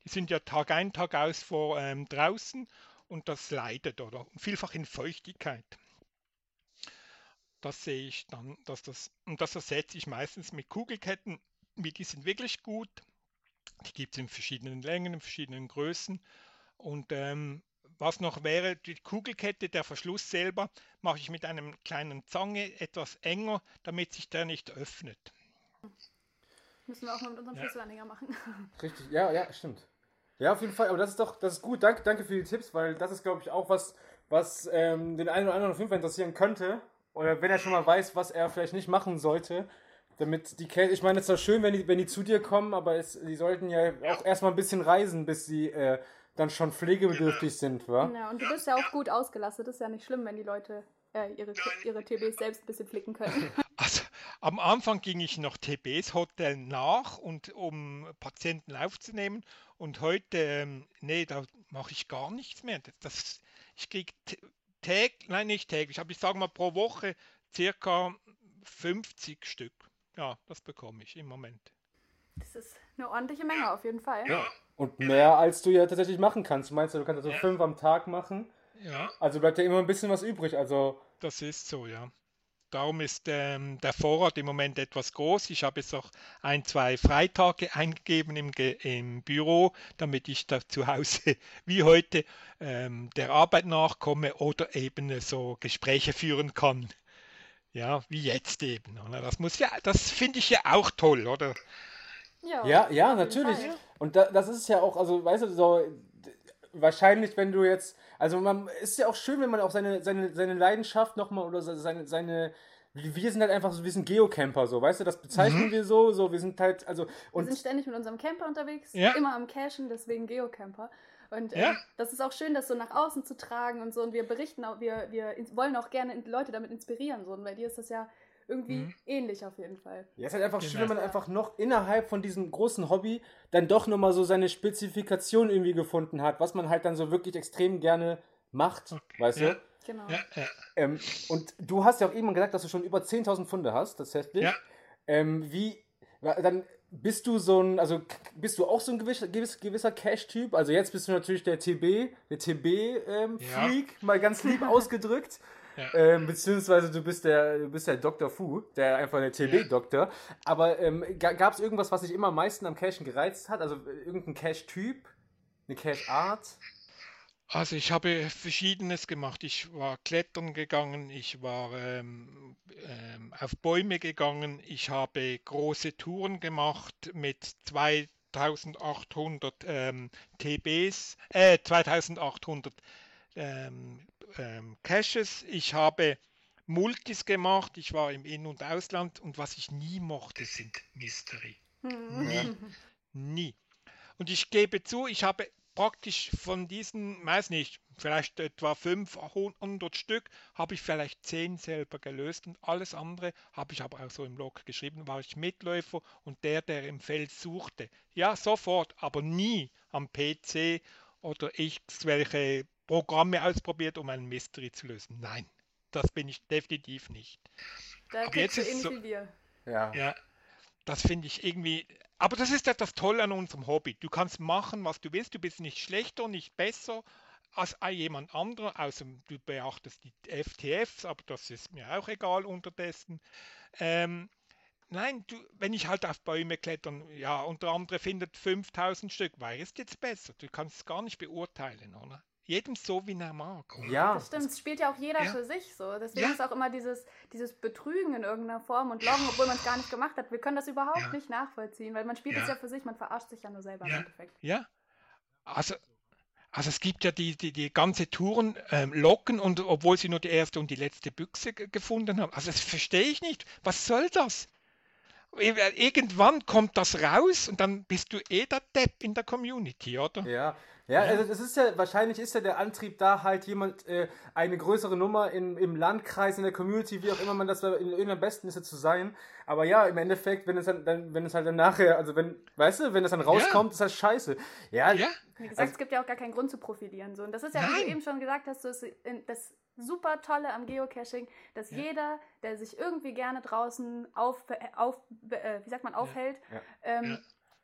Die sind ja Tag ein, Tag aus vor ähm, draußen und das leidet oder vielfach in Feuchtigkeit. Das sehe ich dann, dass das, und das ersetze ich meistens mit Kugelketten, die sind wirklich gut. Die gibt es in verschiedenen Längen, in verschiedenen Größen. Und ähm, was noch wäre, die Kugelkette, der Verschluss selber, mache ich mit einem kleinen Zange etwas enger, damit sich der nicht öffnet. Müssen wir auch mal mit unserem ja. Schlüsselanhänger machen. Richtig, ja, ja, stimmt. Ja, auf jeden Fall, aber das ist doch, das ist gut. Danke, danke für die Tipps, weil das ist, glaube ich, auch was, was ähm, den einen oder anderen auf jeden Fall interessieren könnte. Oder wenn er schon mal weiß, was er vielleicht nicht machen sollte, damit die Kälte, ich meine, es ist doch schön, wenn die, wenn die zu dir kommen, aber es, die sollten ja auch erstmal ein bisschen reisen, bis sie äh, dann schon pflegebedürftig sind, wa? Ja, und du bist ja auch gut ausgelastet. Das ist ja nicht schlimm, wenn die Leute äh, ihre, ihre TBs selbst ein bisschen flicken können. Also am Anfang ging ich noch TBs Hotel nach, und, um Patienten aufzunehmen. Und heute, ähm, nee, da mache ich gar nichts mehr. Das, ich kriege täglich, nein, nicht täglich, aber ich sage mal pro Woche circa 50 Stück. ja, das bekomme ich im Moment. Das ist eine ordentliche Menge auf jeden Fall. Ja. Und mehr als du ja tatsächlich machen kannst. Du meinst, du kannst also ja. fünf am Tag machen. Ja. Also bleibt ja immer ein bisschen was übrig. Also das ist so, ja. Darum ist ähm, der Vorrat im Moment etwas groß. Ich habe jetzt auch ein, zwei Freitage eingegeben im, im Büro, damit ich da zu Hause wie heute ähm, der Arbeit nachkomme oder eben so Gespräche führen kann. Ja, wie jetzt eben. Oder? Das muss ja, das finde ich ja auch toll, oder? Ja, ja, ja natürlich. Und da, das ist ja auch, also weißt du, so wahrscheinlich, wenn du jetzt, also man ist ja auch schön, wenn man auch seine, seine, seine Leidenschaft nochmal oder seine, seine, wir sind halt einfach so, wir sind Geocamper, so, weißt du, das bezeichnen mhm. wir so, so, wir sind halt, also. Und wir sind ständig mit unserem Camper unterwegs, ja. immer am Cashen, deswegen Geocamper. Und äh, ja. das ist auch schön, das so nach außen zu tragen und so. Und wir berichten auch, wir, wir wollen auch gerne Leute damit inspirieren. So. Und bei dir ist das ja irgendwie mhm. ähnlich auf jeden Fall. Ja, es ist halt einfach schön, wenn man einfach noch innerhalb von diesem großen Hobby dann doch nochmal so seine Spezifikation irgendwie gefunden hat, was man halt dann so wirklich extrem gerne macht, okay. weißt ja. du? Genau. Ja, ja. Ähm, und du hast ja auch eben gesagt, dass du schon über 10.000 Funde hast, tatsächlich. Ja. Ähm, wie, dann bist du so ein, also bist du auch so ein gewisser, gewisser Cash-Typ? Also jetzt bist du natürlich der TB, der TB-Freak, ähm, mal ganz lieb ausgedrückt. Ähm, beziehungsweise du bist der, du bist der Dr. Fu, der einfach der TB-Doktor. Ja. Aber ähm, gab es irgendwas, was dich immer am meisten am Cashen gereizt hat? Also äh, irgendein Cash-Typ? Eine Cash-Art? Also ich habe verschiedenes gemacht. Ich war klettern gegangen, ich war ähm, ähm, auf Bäume gegangen, ich habe große Touren gemacht mit 2800 ähm, TBs, äh, 2800 ähm, Caches. Ich habe Multis gemacht. Ich war im In- und Ausland und was ich nie mochte, sind Mystery. Mhm. Nie. Nie. Und ich gebe zu, ich habe praktisch von diesen, weiß nicht, vielleicht etwa 500 Stück, habe ich vielleicht 10 selber gelöst und alles andere habe ich aber auch so im Blog geschrieben, war ich Mitläufer und der, der im Feld suchte. Ja, sofort, aber nie am PC oder ich welche Programme ausprobiert, um einen Mystery zu lösen. Nein, das bin ich definitiv nicht. Da aber jetzt ist so, Ja. ja, das finde ich irgendwie. Aber das ist etwas toll an unserem Hobby. Du kannst machen, was du willst. Du bist nicht schlechter, nicht besser als jemand anderer, außer du beachtest die FTFs, aber das ist mir auch egal unterdessen. Ähm, nein, du, wenn ich halt auf Bäume klettern, ja, und der andere findet 5000 Stück, wer ist jetzt besser? Du kannst es gar nicht beurteilen, oder? Jedem so, wie er mag. Oder? Ja. Das stimmt, es spielt ja auch jeder ja. für sich so. Deswegen ja. ist auch immer dieses, dieses Betrügen in irgendeiner Form und Loggen, obwohl man es gar nicht gemacht hat. Wir können das überhaupt ja. nicht nachvollziehen, weil man spielt es ja für sich, man verarscht sich ja nur selber im Endeffekt. Ja, also also es gibt ja die, die, die ganze Touren ähm, locken und obwohl sie nur die erste und die letzte Büchse gefunden haben. Also das verstehe ich nicht. Was soll das? Irgendwann kommt das raus und dann bist du eh der Depp in der Community, oder? Ja, ja, ja, also es ist ja, wahrscheinlich ist ja der Antrieb da halt jemand, äh, eine größere Nummer in, im Landkreis, in der Community, wie auch immer man das in irgendeinem besten ist, zu sein. Aber ja, im Endeffekt, wenn es dann, dann, wenn es halt dann nachher, also wenn, weißt du, wenn das dann rauskommt, ja. ist das scheiße. Ja. ja. Wie gesagt, also, es gibt ja auch gar keinen Grund zu profilieren. So. Und das ist ja, Nein. wie du eben schon gesagt hast, das, das super Tolle am Geocaching, dass ja. jeder, der sich irgendwie gerne draußen auf, auf äh, wie sagt man, aufhält, ähm,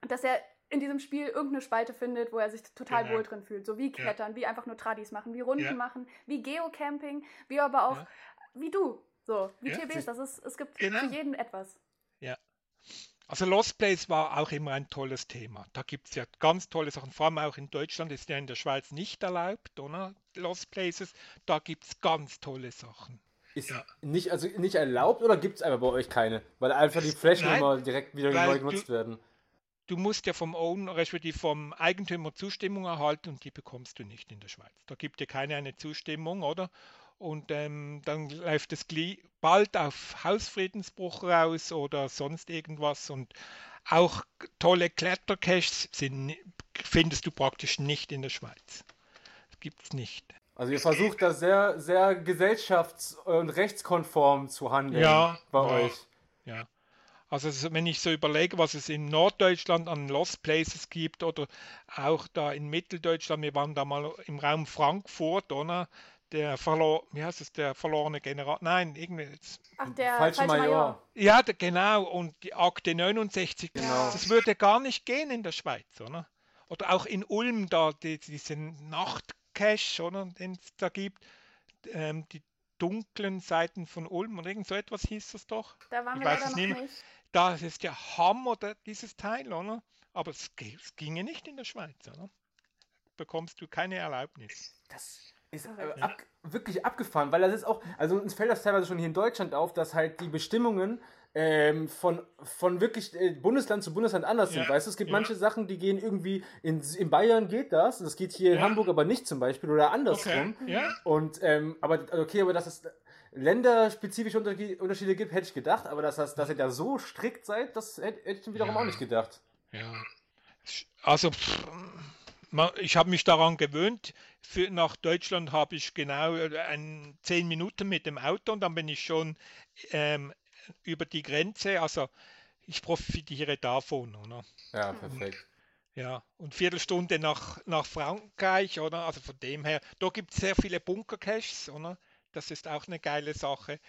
dass er in diesem Spiel irgendeine Spalte findet, wo er sich total genau. wohl drin fühlt. So wie Klettern, ja. wie einfach nur Tradis machen, wie Runden ja. machen, wie Geocamping, wie aber auch ja. wie du. So, wie ja, TBs. Das ist, es gibt genau. für jeden etwas. Ja. Also Lost Place war auch immer ein tolles Thema. Da gibt es ja ganz tolle Sachen, vor allem auch in Deutschland, ist ja in der Schweiz nicht erlaubt, oder? Lost Places, da gibt es ganz tolle Sachen. Ist ja. nicht, also nicht erlaubt oder gibt es einfach bei euch keine? Weil einfach die Flächen immer direkt wieder neu genutzt du, werden du musst ja vom Owner, respektive vom Eigentümer Zustimmung erhalten und die bekommst du nicht in der Schweiz. Da gibt dir keine eine Zustimmung, oder? Und ähm, dann läuft es bald auf Hausfriedensbruch raus oder sonst irgendwas. Und auch tolle Klettercaches findest du praktisch nicht in der Schweiz. Das gibt es nicht. Also ihr versucht da sehr, sehr gesellschafts- und rechtskonform zu handeln ja, bei ja, euch. Ja. Also wenn ich so überlege, was es in Norddeutschland an Lost Places gibt oder auch da in Mitteldeutschland, wir waren da mal im Raum Frankfurt, oder? der verlor, wie heißt es, der verlorene General, nein, irgendwie. Ach, der falsche, falsche Major. Major. Ja, der, genau, und die Akte 69, genau. das würde gar nicht gehen in der Schweiz, oder? Oder auch in Ulm, da die, diesen Nachtcache, oder, den es da gibt, ähm, die dunklen Seiten von Ulm oder irgend so etwas hieß das doch. Da waren ich wir leider noch nicht. nicht. Das ist ja Hammer, dieses Teil, oder? Aber es, es ginge nicht in der Schweiz, oder? Bekommst du keine Erlaubnis. Das ist äh, ab, wirklich abgefahren, weil das ist auch, also uns fällt das teilweise schon hier in Deutschland auf, dass halt die Bestimmungen ähm, von, von wirklich äh, Bundesland zu Bundesland anders ja. sind. Weißt du, es gibt ja. manche Sachen, die gehen irgendwie, in, in Bayern geht das, das geht hier ja. in Hamburg aber nicht zum Beispiel oder andersrum. Okay. Ja. Und, ähm, aber okay, aber dass es länderspezifische Unterschiede gibt, hätte ich gedacht, aber dass, das, dass ihr da so strikt seid, das hätte, hätte ich wiederum auch nicht gedacht. Ja. Also, pff, ich habe mich daran gewöhnt. Für, nach Deutschland habe ich genau äh, ein, zehn Minuten mit dem Auto und dann bin ich schon ähm, über die Grenze. Also ich profitiere davon. Oder? Ja, perfekt. Ja, und Viertelstunde nach, nach Frankreich, oder? Also von dem her, da gibt es sehr viele Bunkercaches, oder? Das ist auch eine geile Sache.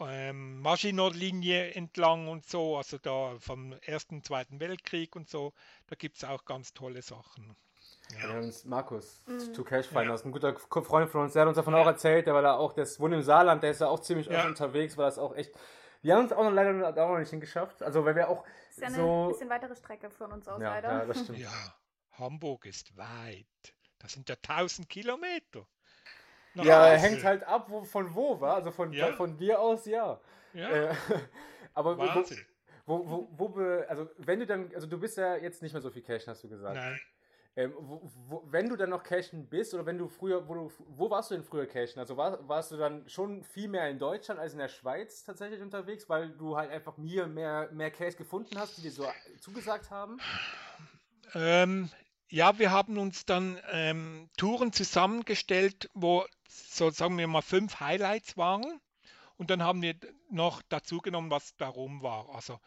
Ähm, Maginot-Linie entlang und so, also da vom Ersten, Zweiten Weltkrieg und so, da gibt es auch ganz tolle Sachen. Ja. uns Markus, mhm. to Cash Finder, ja. ein guter Freund von uns, der hat uns davon ja. auch erzählt, der war da auch, der wohnt im Saarland, der ist ja auch ziemlich ja. unterwegs, war das auch echt wir haben es auch noch leider da noch nicht hingeschafft. Also, weil wir auch. Das ist ja eine bisschen weitere Strecke von uns aus, ja, leider. Ja, das stimmt. Ja, Hamburg ist weit. Das sind ja 1000 Kilometer. Nach ja, Hause. hängt halt ab, wo, von wo, war. Also von, ja. von dir aus, ja. ja. Äh, aber Wahnsinn. Wo, wo, wo, wo, also wenn du dann, also du bist ja jetzt nicht mehr so viel Cash, hast du gesagt. Nein. Ähm, wo, wo, wenn du dann noch cashen bist oder wenn du früher, wo, du, wo warst du denn früher cashen? Also war, warst du dann schon viel mehr in Deutschland als in der Schweiz tatsächlich unterwegs, weil du halt einfach mir mehr, mehr Cash gefunden hast, die dir so zugesagt haben? Ähm, ja, wir haben uns dann ähm, Touren zusammengestellt, wo so sagen wir mal fünf Highlights waren und dann haben wir noch dazu genommen, was darum war. Also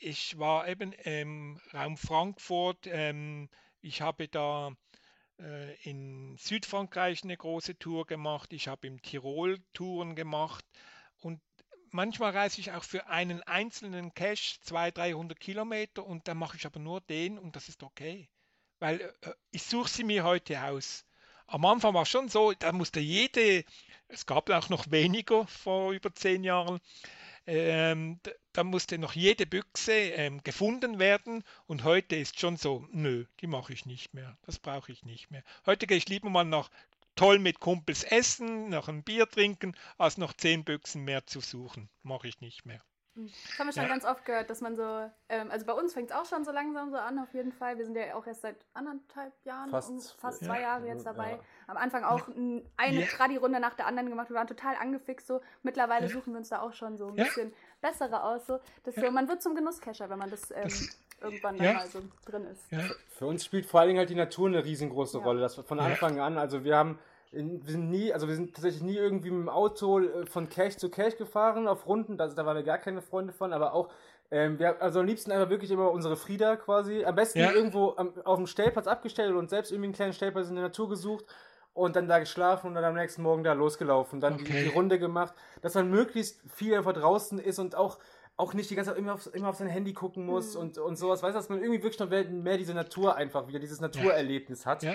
ich war eben im Raum Frankfurt, ähm, ich habe da äh, in Südfrankreich eine große Tour gemacht. Ich habe im Tirol Touren gemacht. Und manchmal reise ich auch für einen einzelnen Cache 200, 300 Kilometer und dann mache ich aber nur den und das ist okay. Weil äh, ich suche sie mir heute aus. Am Anfang war es schon so, da musste jede, es gab auch noch weniger vor über zehn Jahren, ähm, da musste noch jede Büchse ähm, gefunden werden und heute ist schon so, nö, die mache ich nicht mehr, das brauche ich nicht mehr. Heute gehe ich lieber mal noch toll mit Kumpels essen, noch ein Bier trinken, als noch zehn Büchsen mehr zu suchen, mache ich nicht mehr. Das haben wir schon ja. ganz oft gehört, dass man so, ähm, also bei uns fängt es auch schon so langsam so an, auf jeden Fall. Wir sind ja auch erst seit anderthalb Jahren, fast, um, fast ja. zwei Jahre jetzt dabei. Ja. Am Anfang auch eine ja. Tradi-Runde nach der anderen gemacht. Wir waren total angefixt so. Mittlerweile suchen wir uns da auch schon so ein bisschen bessere aus. So. Das so, man wird zum Genusscacher, wenn man das, ähm, das irgendwann dann mal so drin ist. Für uns spielt vor allen Dingen halt die Natur eine riesengroße Rolle. Das von Anfang an, also wir haben wir sind nie, also wir sind tatsächlich nie irgendwie mit dem Auto äh, von Cache zu Cache gefahren auf Runden, also da waren wir gar keine Freunde von, aber auch, ähm, wir also am liebsten einfach wirklich immer unsere Frieda quasi, am besten ja. irgendwo am, auf dem Stellplatz abgestellt und selbst irgendwie einen kleinen Stellplatz in der Natur gesucht und dann da geschlafen und dann am nächsten Morgen da losgelaufen, dann okay. die, die, Runde gemacht, dass man möglichst viel einfach draußen ist und auch auch nicht die ganze Zeit immer auf, immer auf sein Handy gucken muss mhm. und, und sowas. Weißt du, dass man irgendwie wirklich noch mehr diese Natur einfach wieder, dieses Naturerlebnis ja. hat. Ja.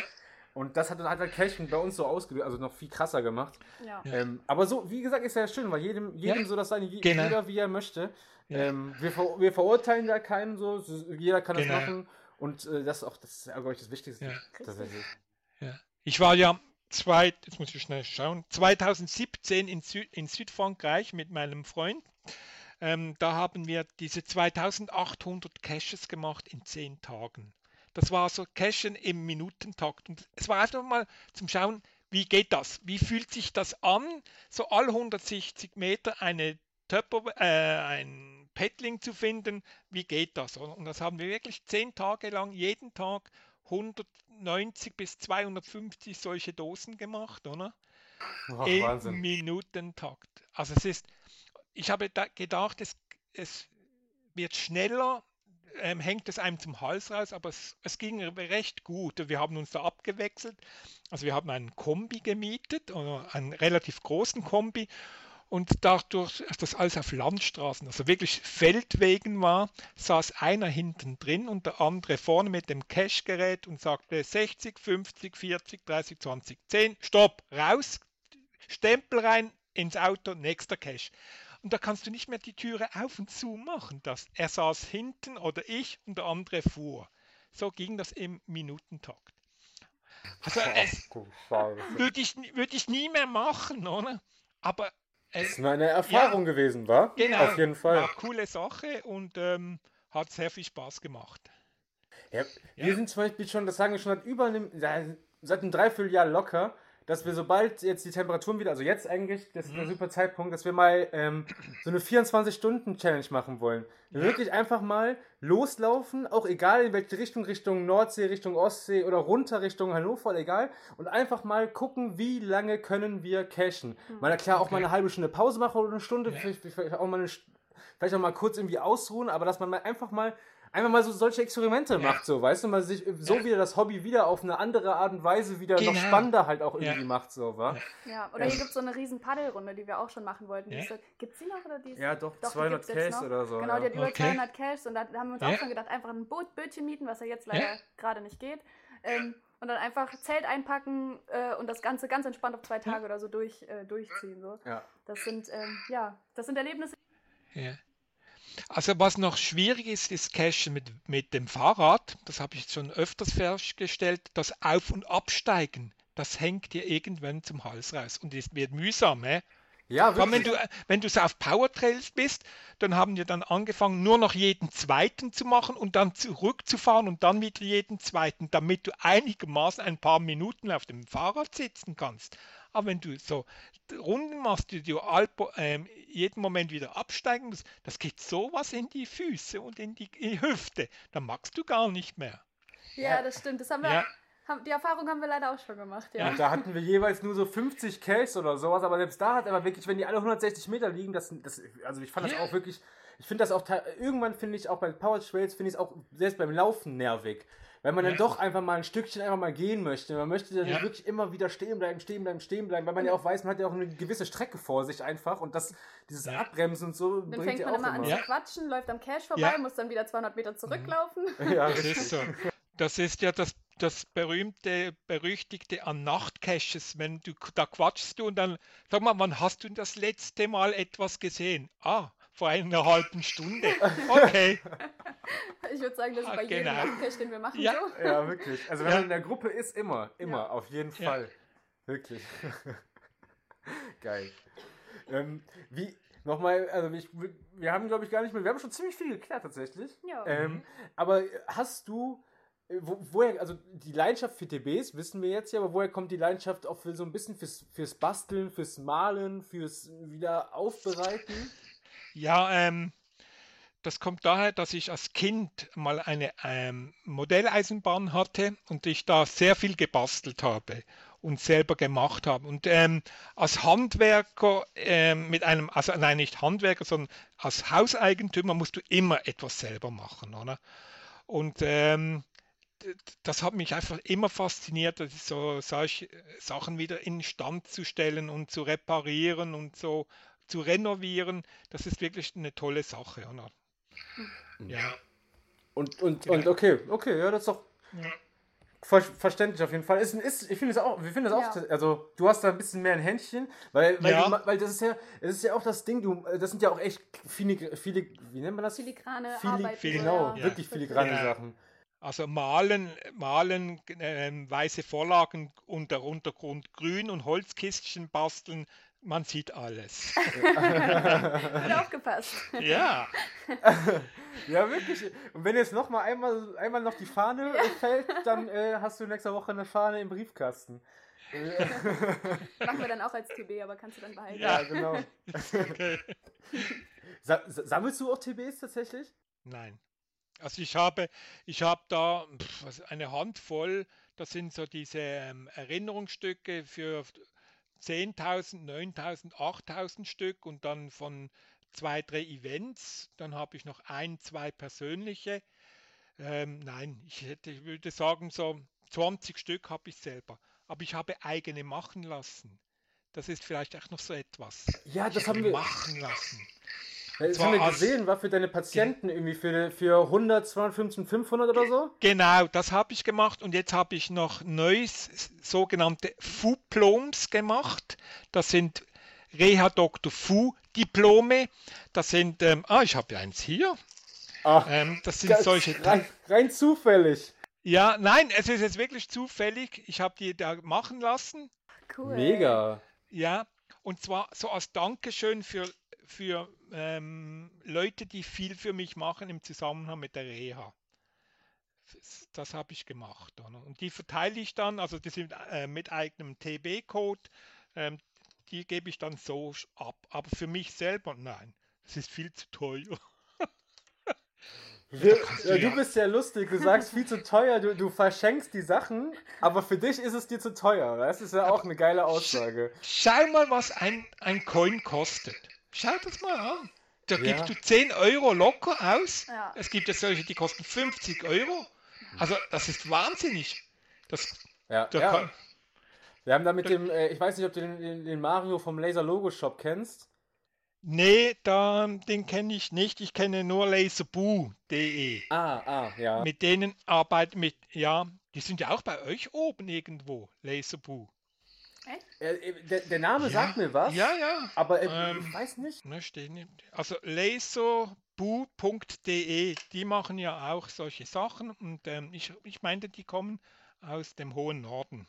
Und das hat, hat halt Cashen bei uns so ausgelöst, also noch viel krasser gemacht. Ja. Ähm, aber so, wie gesagt, ist ja schön, weil jedem, jedem ja. so das seine, genau. jeder wie er möchte. Ja. Ähm, wir, ver wir verurteilen da keinen so, jeder kann genau. das machen. Und äh, das ist auch, das ist, glaube ich, das Wichtigste. Ja. Ich war ja zwei, jetzt muss ich schnell schauen, 2017 in, Sü in Südfrankreich mit meinem Freund. Ähm, da haben wir diese 2800 Caches gemacht in zehn Tagen. Das war so Cashen im Minutentakt. Und es war einfach mal zum Schauen, wie geht das? Wie fühlt sich das an, so all 160 Meter eine Töpper, äh, ein Paddling zu finden? Wie geht das? Und das haben wir wirklich zehn Tage lang, jeden Tag 190 bis 250 solche Dosen gemacht, oder? Ach, Im Wahnsinn. Minutentakt. Also es ist, ich habe gedacht, es, es wird schneller, ähm, hängt es einem zum Hals raus, aber es, es, ging recht gut. Wir haben uns da abgewechselt. Also wir haben einen Kombi gemietet, einen relativ großen Kombi. Und dadurch, dass das alles auf Landstraßen, also wirklich Feldwegen war, saß einer hinten drin und der andere vorne mit dem Cashgerät und sagte 60, 50, 40, 30, 20, 10, Stopp, raus, Stempel rein ins Auto, nächster Cash. Und da kannst du nicht mehr die Türe auf und zu machen. Das, er saß hinten oder ich und der andere fuhr. So ging das im Minutentakt. Also es würde ich, würd ich nie mehr machen, oder? Aber es ist eine Erfahrung ja, gewesen, war? Genau, auf jeden Fall. War coole Sache und ähm, hat sehr viel Spaß gemacht. Ja, wir ja. sind zum Beispiel schon, das sagen wir schon seit über einem, seit einem Dreivierteljahr locker, dass wir sobald jetzt die Temperaturen wieder, also jetzt eigentlich, das ist mhm. ein super Zeitpunkt, dass wir mal ähm, so eine 24-Stunden-Challenge machen wollen. Ja. Wirklich einfach mal loslaufen, auch egal in welche Richtung, Richtung Nordsee, Richtung Ostsee oder runter Richtung Hannover, egal. Und einfach mal gucken, wie lange können wir cashen. Mhm. Mal klar, auch mal eine halbe Stunde Pause machen oder eine Stunde, ja. vielleicht, vielleicht, auch mal eine, vielleicht auch mal kurz irgendwie ausruhen, aber dass man mal einfach mal einfach mal so solche Experimente ja. macht, so, weißt du, man sich so ja. wieder das Hobby wieder auf eine andere Art und Weise wieder genau. noch spannender halt auch irgendwie ja. macht, so, wa? Ja, oder hier gibt es so eine riesen Paddelrunde, die wir auch schon machen wollten. Ja. Gibt es die noch oder die? Ja, doch, doch 200 Cash oder so. Genau, die hat über okay. 200 Cash und da haben wir uns auch schon gedacht, einfach ein Boot, Bötchen mieten, was ja jetzt leider gerade nicht geht. Ähm, und dann einfach Zelt einpacken äh, und das Ganze ganz entspannt auf zwei Tage oder so durch, äh, durchziehen. So. Ja. Das sind, ähm, ja, das sind Erlebnisse. Ja. Also was noch schwierig ist, ist Cashen mit, mit dem Fahrrad. Das habe ich schon öfters festgestellt. Das Auf- und Absteigen, das hängt dir irgendwann zum Hals raus und es wird mühsam. Hä? Ja, wirklich. Wenn du, wenn du so auf Powertrails bist, dann haben wir dann angefangen, nur noch jeden zweiten zu machen und dann zurückzufahren und dann wieder jeden zweiten, damit du einigermaßen ein paar Minuten auf dem Fahrrad sitzen kannst. Aber wenn du so Runden machst, die du Alpo, ähm, jeden Moment wieder absteigen musst, das geht sowas in die Füße und in die, in die Hüfte. Da magst du gar nicht mehr. Ja, das stimmt. Das haben wir. Ja. Die Erfahrung haben wir leider auch schon gemacht, ja. ja. Da hatten wir jeweils nur so 50 Kells oder sowas, aber selbst da hat aber wirklich, wenn die alle 160 Meter liegen, das, das also ich fand das auch wirklich, ich finde das auch, irgendwann finde ich auch bei Power Trails, finde ich es auch selbst beim Laufen nervig. Weil man ja. dann doch einfach mal ein Stückchen einfach mal gehen möchte. Man möchte dann ja. wirklich immer wieder stehen bleiben, stehen bleiben, stehen bleiben, weil man ja auch weiß, man hat ja auch eine gewisse Strecke vor sich einfach und das, dieses ja. Abbremsen und so dann bringt fängt man immer, immer an zu quatschen, läuft am Cash vorbei, muss dann wieder 200 Meter zurücklaufen. Ja, das ist so. Das ist ja das, das berühmte, berüchtigte an Nachtcaches, wenn du, da quatschst du und dann, sag mal, wann hast du das letzte Mal etwas gesehen? Ah, vor einer halben Stunde. Okay. Ich würde sagen, das ist ah, bei genau. jedem Nachtcache, den wir machen. Ja, so. ja wirklich. Also wenn ja. man in der Gruppe ist, immer, immer, ja. auf jeden Fall. Ja. Wirklich. Geil. Ähm, wie, nochmal, also ich, wir haben, glaube ich, gar nicht mehr, wir haben schon ziemlich viel geklärt tatsächlich. Ja. Ähm, mhm. aber hast du, äh, wo, woher, also die Leidenschaft für TBs wissen wir jetzt ja, aber woher kommt die Leidenschaft auch für so ein bisschen fürs, fürs Basteln, fürs Malen, fürs Wiederaufbereiten? Ja, ähm, das kommt daher, dass ich als Kind mal eine ähm, Modelleisenbahn hatte und ich da sehr viel gebastelt habe und selber gemacht habe. Und ähm, als Handwerker ähm, mit einem, also nein, nicht Handwerker, sondern als Hauseigentümer musst du immer etwas selber machen, oder? Und ähm, das hat mich einfach immer fasziniert, so solche Sachen wieder in Stand zu stellen und zu reparieren und so zu renovieren. Das ist wirklich eine tolle Sache, oder? Ja. Und, und, und okay, okay, ja, das ist doch ja. ver verständlich auf jeden Fall. Ist, ist, ich finde es auch, wir finden es auch, ja. also du hast da ein bisschen mehr ein Händchen, weil, weil, ja. du, weil das ist ja, das ist ja auch das Ding, du, das sind ja auch echt viele, viele wie nennt man das? Filigrane Fili Arbeit. Genau, wirklich filigrane Sachen. Also malen, malen äh, weiße Vorlagen unter Untergrund grün und Holzkistchen basteln, man sieht alles. Hat aufgepasst. Ja. ja, wirklich. Und wenn jetzt noch mal einmal, einmal noch die Fahne ja. fällt, dann äh, hast du nächste Woche eine Fahne im Briefkasten. Machen wir dann auch als TB, aber kannst du dann behalten. Ja, genau. Okay. Sa sammelst du auch TBs tatsächlich? Nein. Also ich habe, ich habe da eine Handvoll, das sind so diese ähm, Erinnerungsstücke für 10.000, 9.000, 8.000 Stück und dann von zwei, drei Events. Dann habe ich noch ein, zwei persönliche. Ähm, nein, ich, hätte, ich würde sagen, so 20 Stück habe ich selber. Aber ich habe eigene machen lassen. Das ist vielleicht auch noch so etwas. Ja, das ich haben wir machen lassen. Das haben wir gesehen, war für deine Patienten irgendwie für, für 100, 250, 500 oder so? Genau, das habe ich gemacht und jetzt habe ich noch neues sogenannte Fuploms gemacht. Das sind Reha Dr. Fu Diplome. Das sind, ähm, ah, ich habe eins hier. Ach, ähm, das sind solche. Rein, rein, zufällig. Ja, nein, es ist jetzt wirklich zufällig. Ich habe die da machen lassen. Cool. Mega. Ja, und zwar so als Dankeschön für, für ähm, Leute, die viel für mich machen im Zusammenhang mit der Reha. Das, das habe ich gemacht. Oder? Und die verteile ich dann, also die sind äh, mit eigenem TB-Code, ähm, die gebe ich dann so ab. Aber für mich selber, nein, das ist viel zu teuer. Wir, ja, du bist ja lustig, du sagst viel zu teuer, du, du verschenkst die Sachen, aber für dich ist es dir zu teuer. Das ist ja auch eine geile Aussage. Schau mal, was ein, ein Coin kostet. Schau das mal an. Da ja. gibst du 10 Euro locker aus. Ja. Es gibt ja solche, die kosten 50 Euro. Also, das ist wahnsinnig. Das, ja, da ja. Kann, wir haben da mit dem, äh, ich weiß nicht, ob du den, den, den Mario vom Laser Logo Shop kennst. Nee, da, den kenne ich nicht. Ich kenne nur laserboo.de. Ah, ah, ja. Mit denen arbeite mit, ja, die sind ja auch bei euch oben irgendwo, Laserboo. Äh, der, der, Name ja, sagt mir was. Ja, ja. Aber äh, ähm, ich weiß nicht. Ne, steht nicht. Also laserboo.de, die machen ja auch solche Sachen und ähm, ich, ich meinte, die kommen aus dem hohen Norden.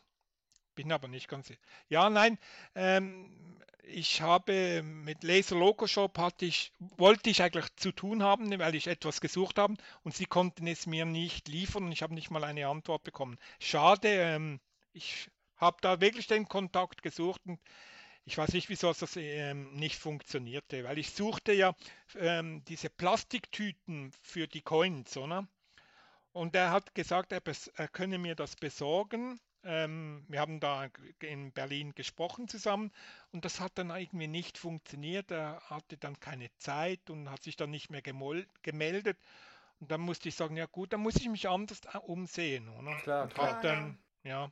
Bin aber nicht ganz sicher. Ja, nein, ähm, ich habe mit Laser Logo Shop hatte ich, wollte ich eigentlich zu tun haben, weil ich etwas gesucht habe und sie konnten es mir nicht liefern und ich habe nicht mal eine Antwort bekommen. Schade, ähm, ich habe da wirklich den Kontakt gesucht und ich weiß nicht, wieso das ähm, nicht funktionierte, weil ich suchte ja ähm, diese Plastiktüten für die Coins, oder? Und er hat gesagt, er, er könne mir das besorgen ähm, wir haben da in Berlin gesprochen zusammen und das hat dann irgendwie nicht funktioniert. Er hatte dann keine Zeit und hat sich dann nicht mehr gemeldet. Und dann musste ich sagen, ja gut, dann muss ich mich anders umsehen. Oder? Klar, klar. Dann, ja.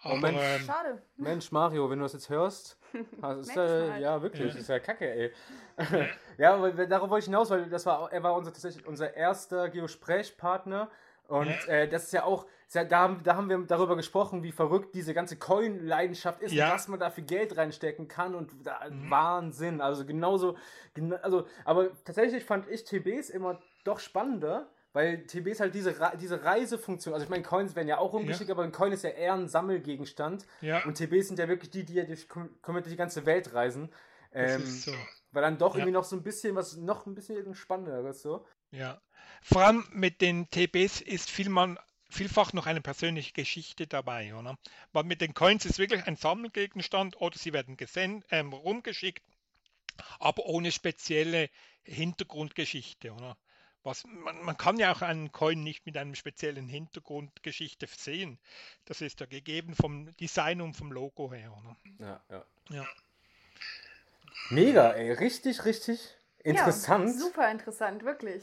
Aber, oh Mensch, ähm, Schade. Mensch, Mario, wenn du das jetzt hörst, das ist ja, ja wirklich, ja. das ist ja kacke, ey. ja, aber darauf wollte ich hinaus, weil das war, er war unser, tatsächlich unser erster Geosprechpartner und ja. äh, das ist ja auch, da, da haben wir darüber gesprochen, wie verrückt diese ganze Coin-Leidenschaft ist ja. und was man da für Geld reinstecken kann und da, mhm. Wahnsinn. Also genauso, also, aber tatsächlich fand ich TBs immer doch spannender, weil TBs halt diese, diese Reisefunktion, also ich meine, Coins werden ja auch ungeschickt, ja. aber ein Coin ist ja eher ein Sammelgegenstand. Ja. Und TBs sind ja wirklich die, die ja durch, durch die ganze Welt reisen. Ähm, so. Weil dann doch irgendwie noch so ein bisschen was, noch ein bisschen spannenderes so. Ja. Vor allem mit den TBs ist vielmal, vielfach noch eine persönliche Geschichte dabei. Oder? Weil mit den Coins ist wirklich ein Sammelgegenstand oder sie werden gesend, ähm, rumgeschickt, aber ohne spezielle Hintergrundgeschichte. Oder? Was, man, man, kann ja auch einen Coin nicht mit einem speziellen Hintergrundgeschichte sehen. Das ist ja gegeben vom Design und vom Logo her. Oder? Ja, ja. ja. Mega, ey. Richtig, richtig interessant. Ja, super interessant, wirklich.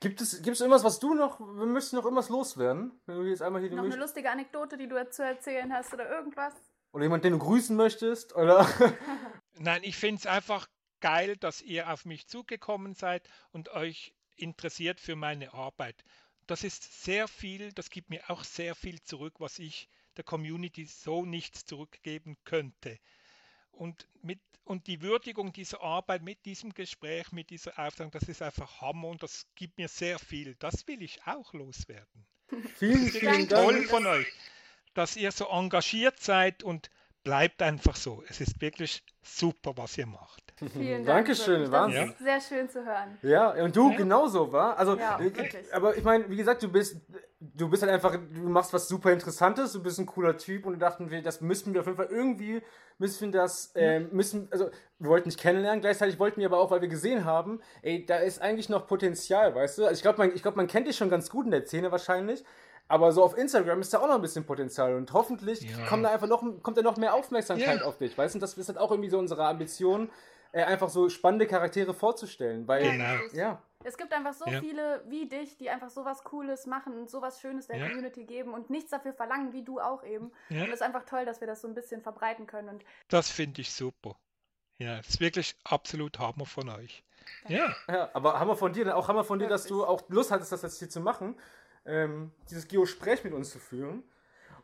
Gibt es, gibt es irgendwas, was du noch, wir müssen noch irgendwas loswerden? Wenn du jetzt einmal hier noch eine lustige Anekdote, die du zu erzählen hast oder irgendwas? Oder jemand, den du grüßen möchtest? Oder? Nein, ich finde es einfach geil, dass ihr auf mich zugekommen seid und euch interessiert für meine Arbeit. Das ist sehr viel, das gibt mir auch sehr viel zurück, was ich der Community so nicht zurückgeben könnte. Und, mit, und die Würdigung dieser Arbeit mit diesem Gespräch, mit dieser Auftragung, das ist einfach Hammer und das gibt mir sehr viel. Das will ich auch loswerden. Vielen, vielen Dank. Toll von euch, dass ihr so engagiert seid und bleibt einfach so. Es ist wirklich super, was ihr macht. Vielen Dank. Dankeschön, Wahnsinn. Sehr schön zu hören. Ja, und du ja. genauso, war. Also, ja, äh, aber ich meine, wie gesagt, du bist, du bist halt einfach, du machst was super Interessantes, du bist ein cooler Typ und da dachten wir, das müssten wir auf jeden Fall irgendwie, müssen wir das, äh, müssen, also, wir wollten dich kennenlernen, gleichzeitig wollten wir aber auch, weil wir gesehen haben, ey, da ist eigentlich noch Potenzial, weißt du? Also, ich glaube, man, ich glaube, man kennt dich schon ganz gut in der Szene wahrscheinlich. Aber so auf Instagram ist da auch noch ein bisschen Potenzial und hoffentlich ja. kommt da einfach noch, kommt da noch mehr Aufmerksamkeit ja. auf dich, weißt du? Das ist halt auch irgendwie so unsere Ambition, äh, einfach so spannende Charaktere vorzustellen. Weil, genau. ja. Es gibt einfach so ja. viele wie dich, die einfach sowas Cooles machen und sowas Schönes der ja. Community geben und nichts dafür verlangen, wie du auch eben. Ja. Und es ist einfach toll, dass wir das so ein bisschen verbreiten können. Und das finde ich super. Ja, das ist wirklich absolut Hammer von euch. Ja. ja. Aber Hammer von dir, auch Hammer von dir, dass du auch Lust hattest, das jetzt hier zu machen, ähm, dieses Geosprech mit uns zu führen.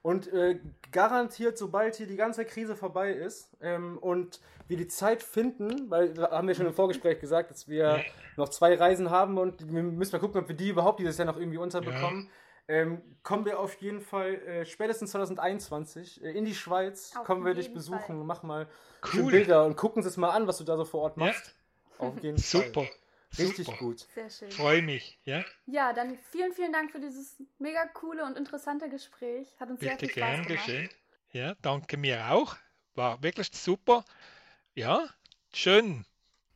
Und äh, garantiert, sobald hier die ganze Krise vorbei ist ähm, und wir die Zeit finden, weil wir haben ja schon im Vorgespräch gesagt, dass wir noch zwei Reisen haben und wir müssen mal gucken, ob wir die überhaupt dieses Jahr noch irgendwie unterbekommen. Ja. Ähm, kommen wir auf jeden Fall äh, spätestens 2021 äh, in die Schweiz, auf kommen wir dich besuchen, Fall. mach mal cool. Bilder und gucken uns das mal an, was du da so vor Ort machst. Ja. Auf jeden Fall. Super. Richtig Super. gut. Sehr schön. Freue mich, ja? Ja, dann vielen, vielen Dank für dieses mega coole und interessante Gespräch. Hat uns Bitte sehr viel Spaß gern gemacht. geschehen. Ja, danke mir auch. War wirklich super. Ja, schön.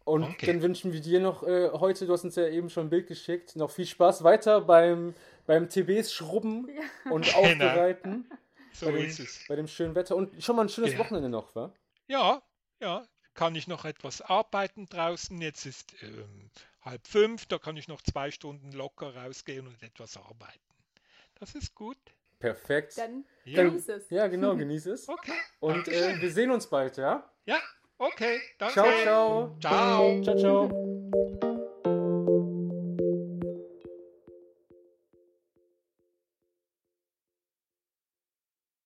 Und okay. dann wünschen wir dir noch äh, heute, du hast uns ja eben schon ein Bild geschickt, noch viel Spaß weiter beim, beim TBs Schrubben ja. und genau. Aufbereiten. so bei dem, ist es. Bei dem schönen Wetter und schon mal ein schönes ja. Wochenende noch, wa? Ja, ja. Kann ich noch etwas arbeiten draußen? Jetzt ist ähm, halb fünf, da kann ich noch zwei Stunden locker rausgehen und etwas arbeiten. Das ist gut. Perfekt. Dann ja. genieß es. Ja, genau, genieß es. Okay. Und äh, wir sehen uns bald, ja? Ja, okay. Danke. Ciao, ciao. Ciao. Ciao, ciao.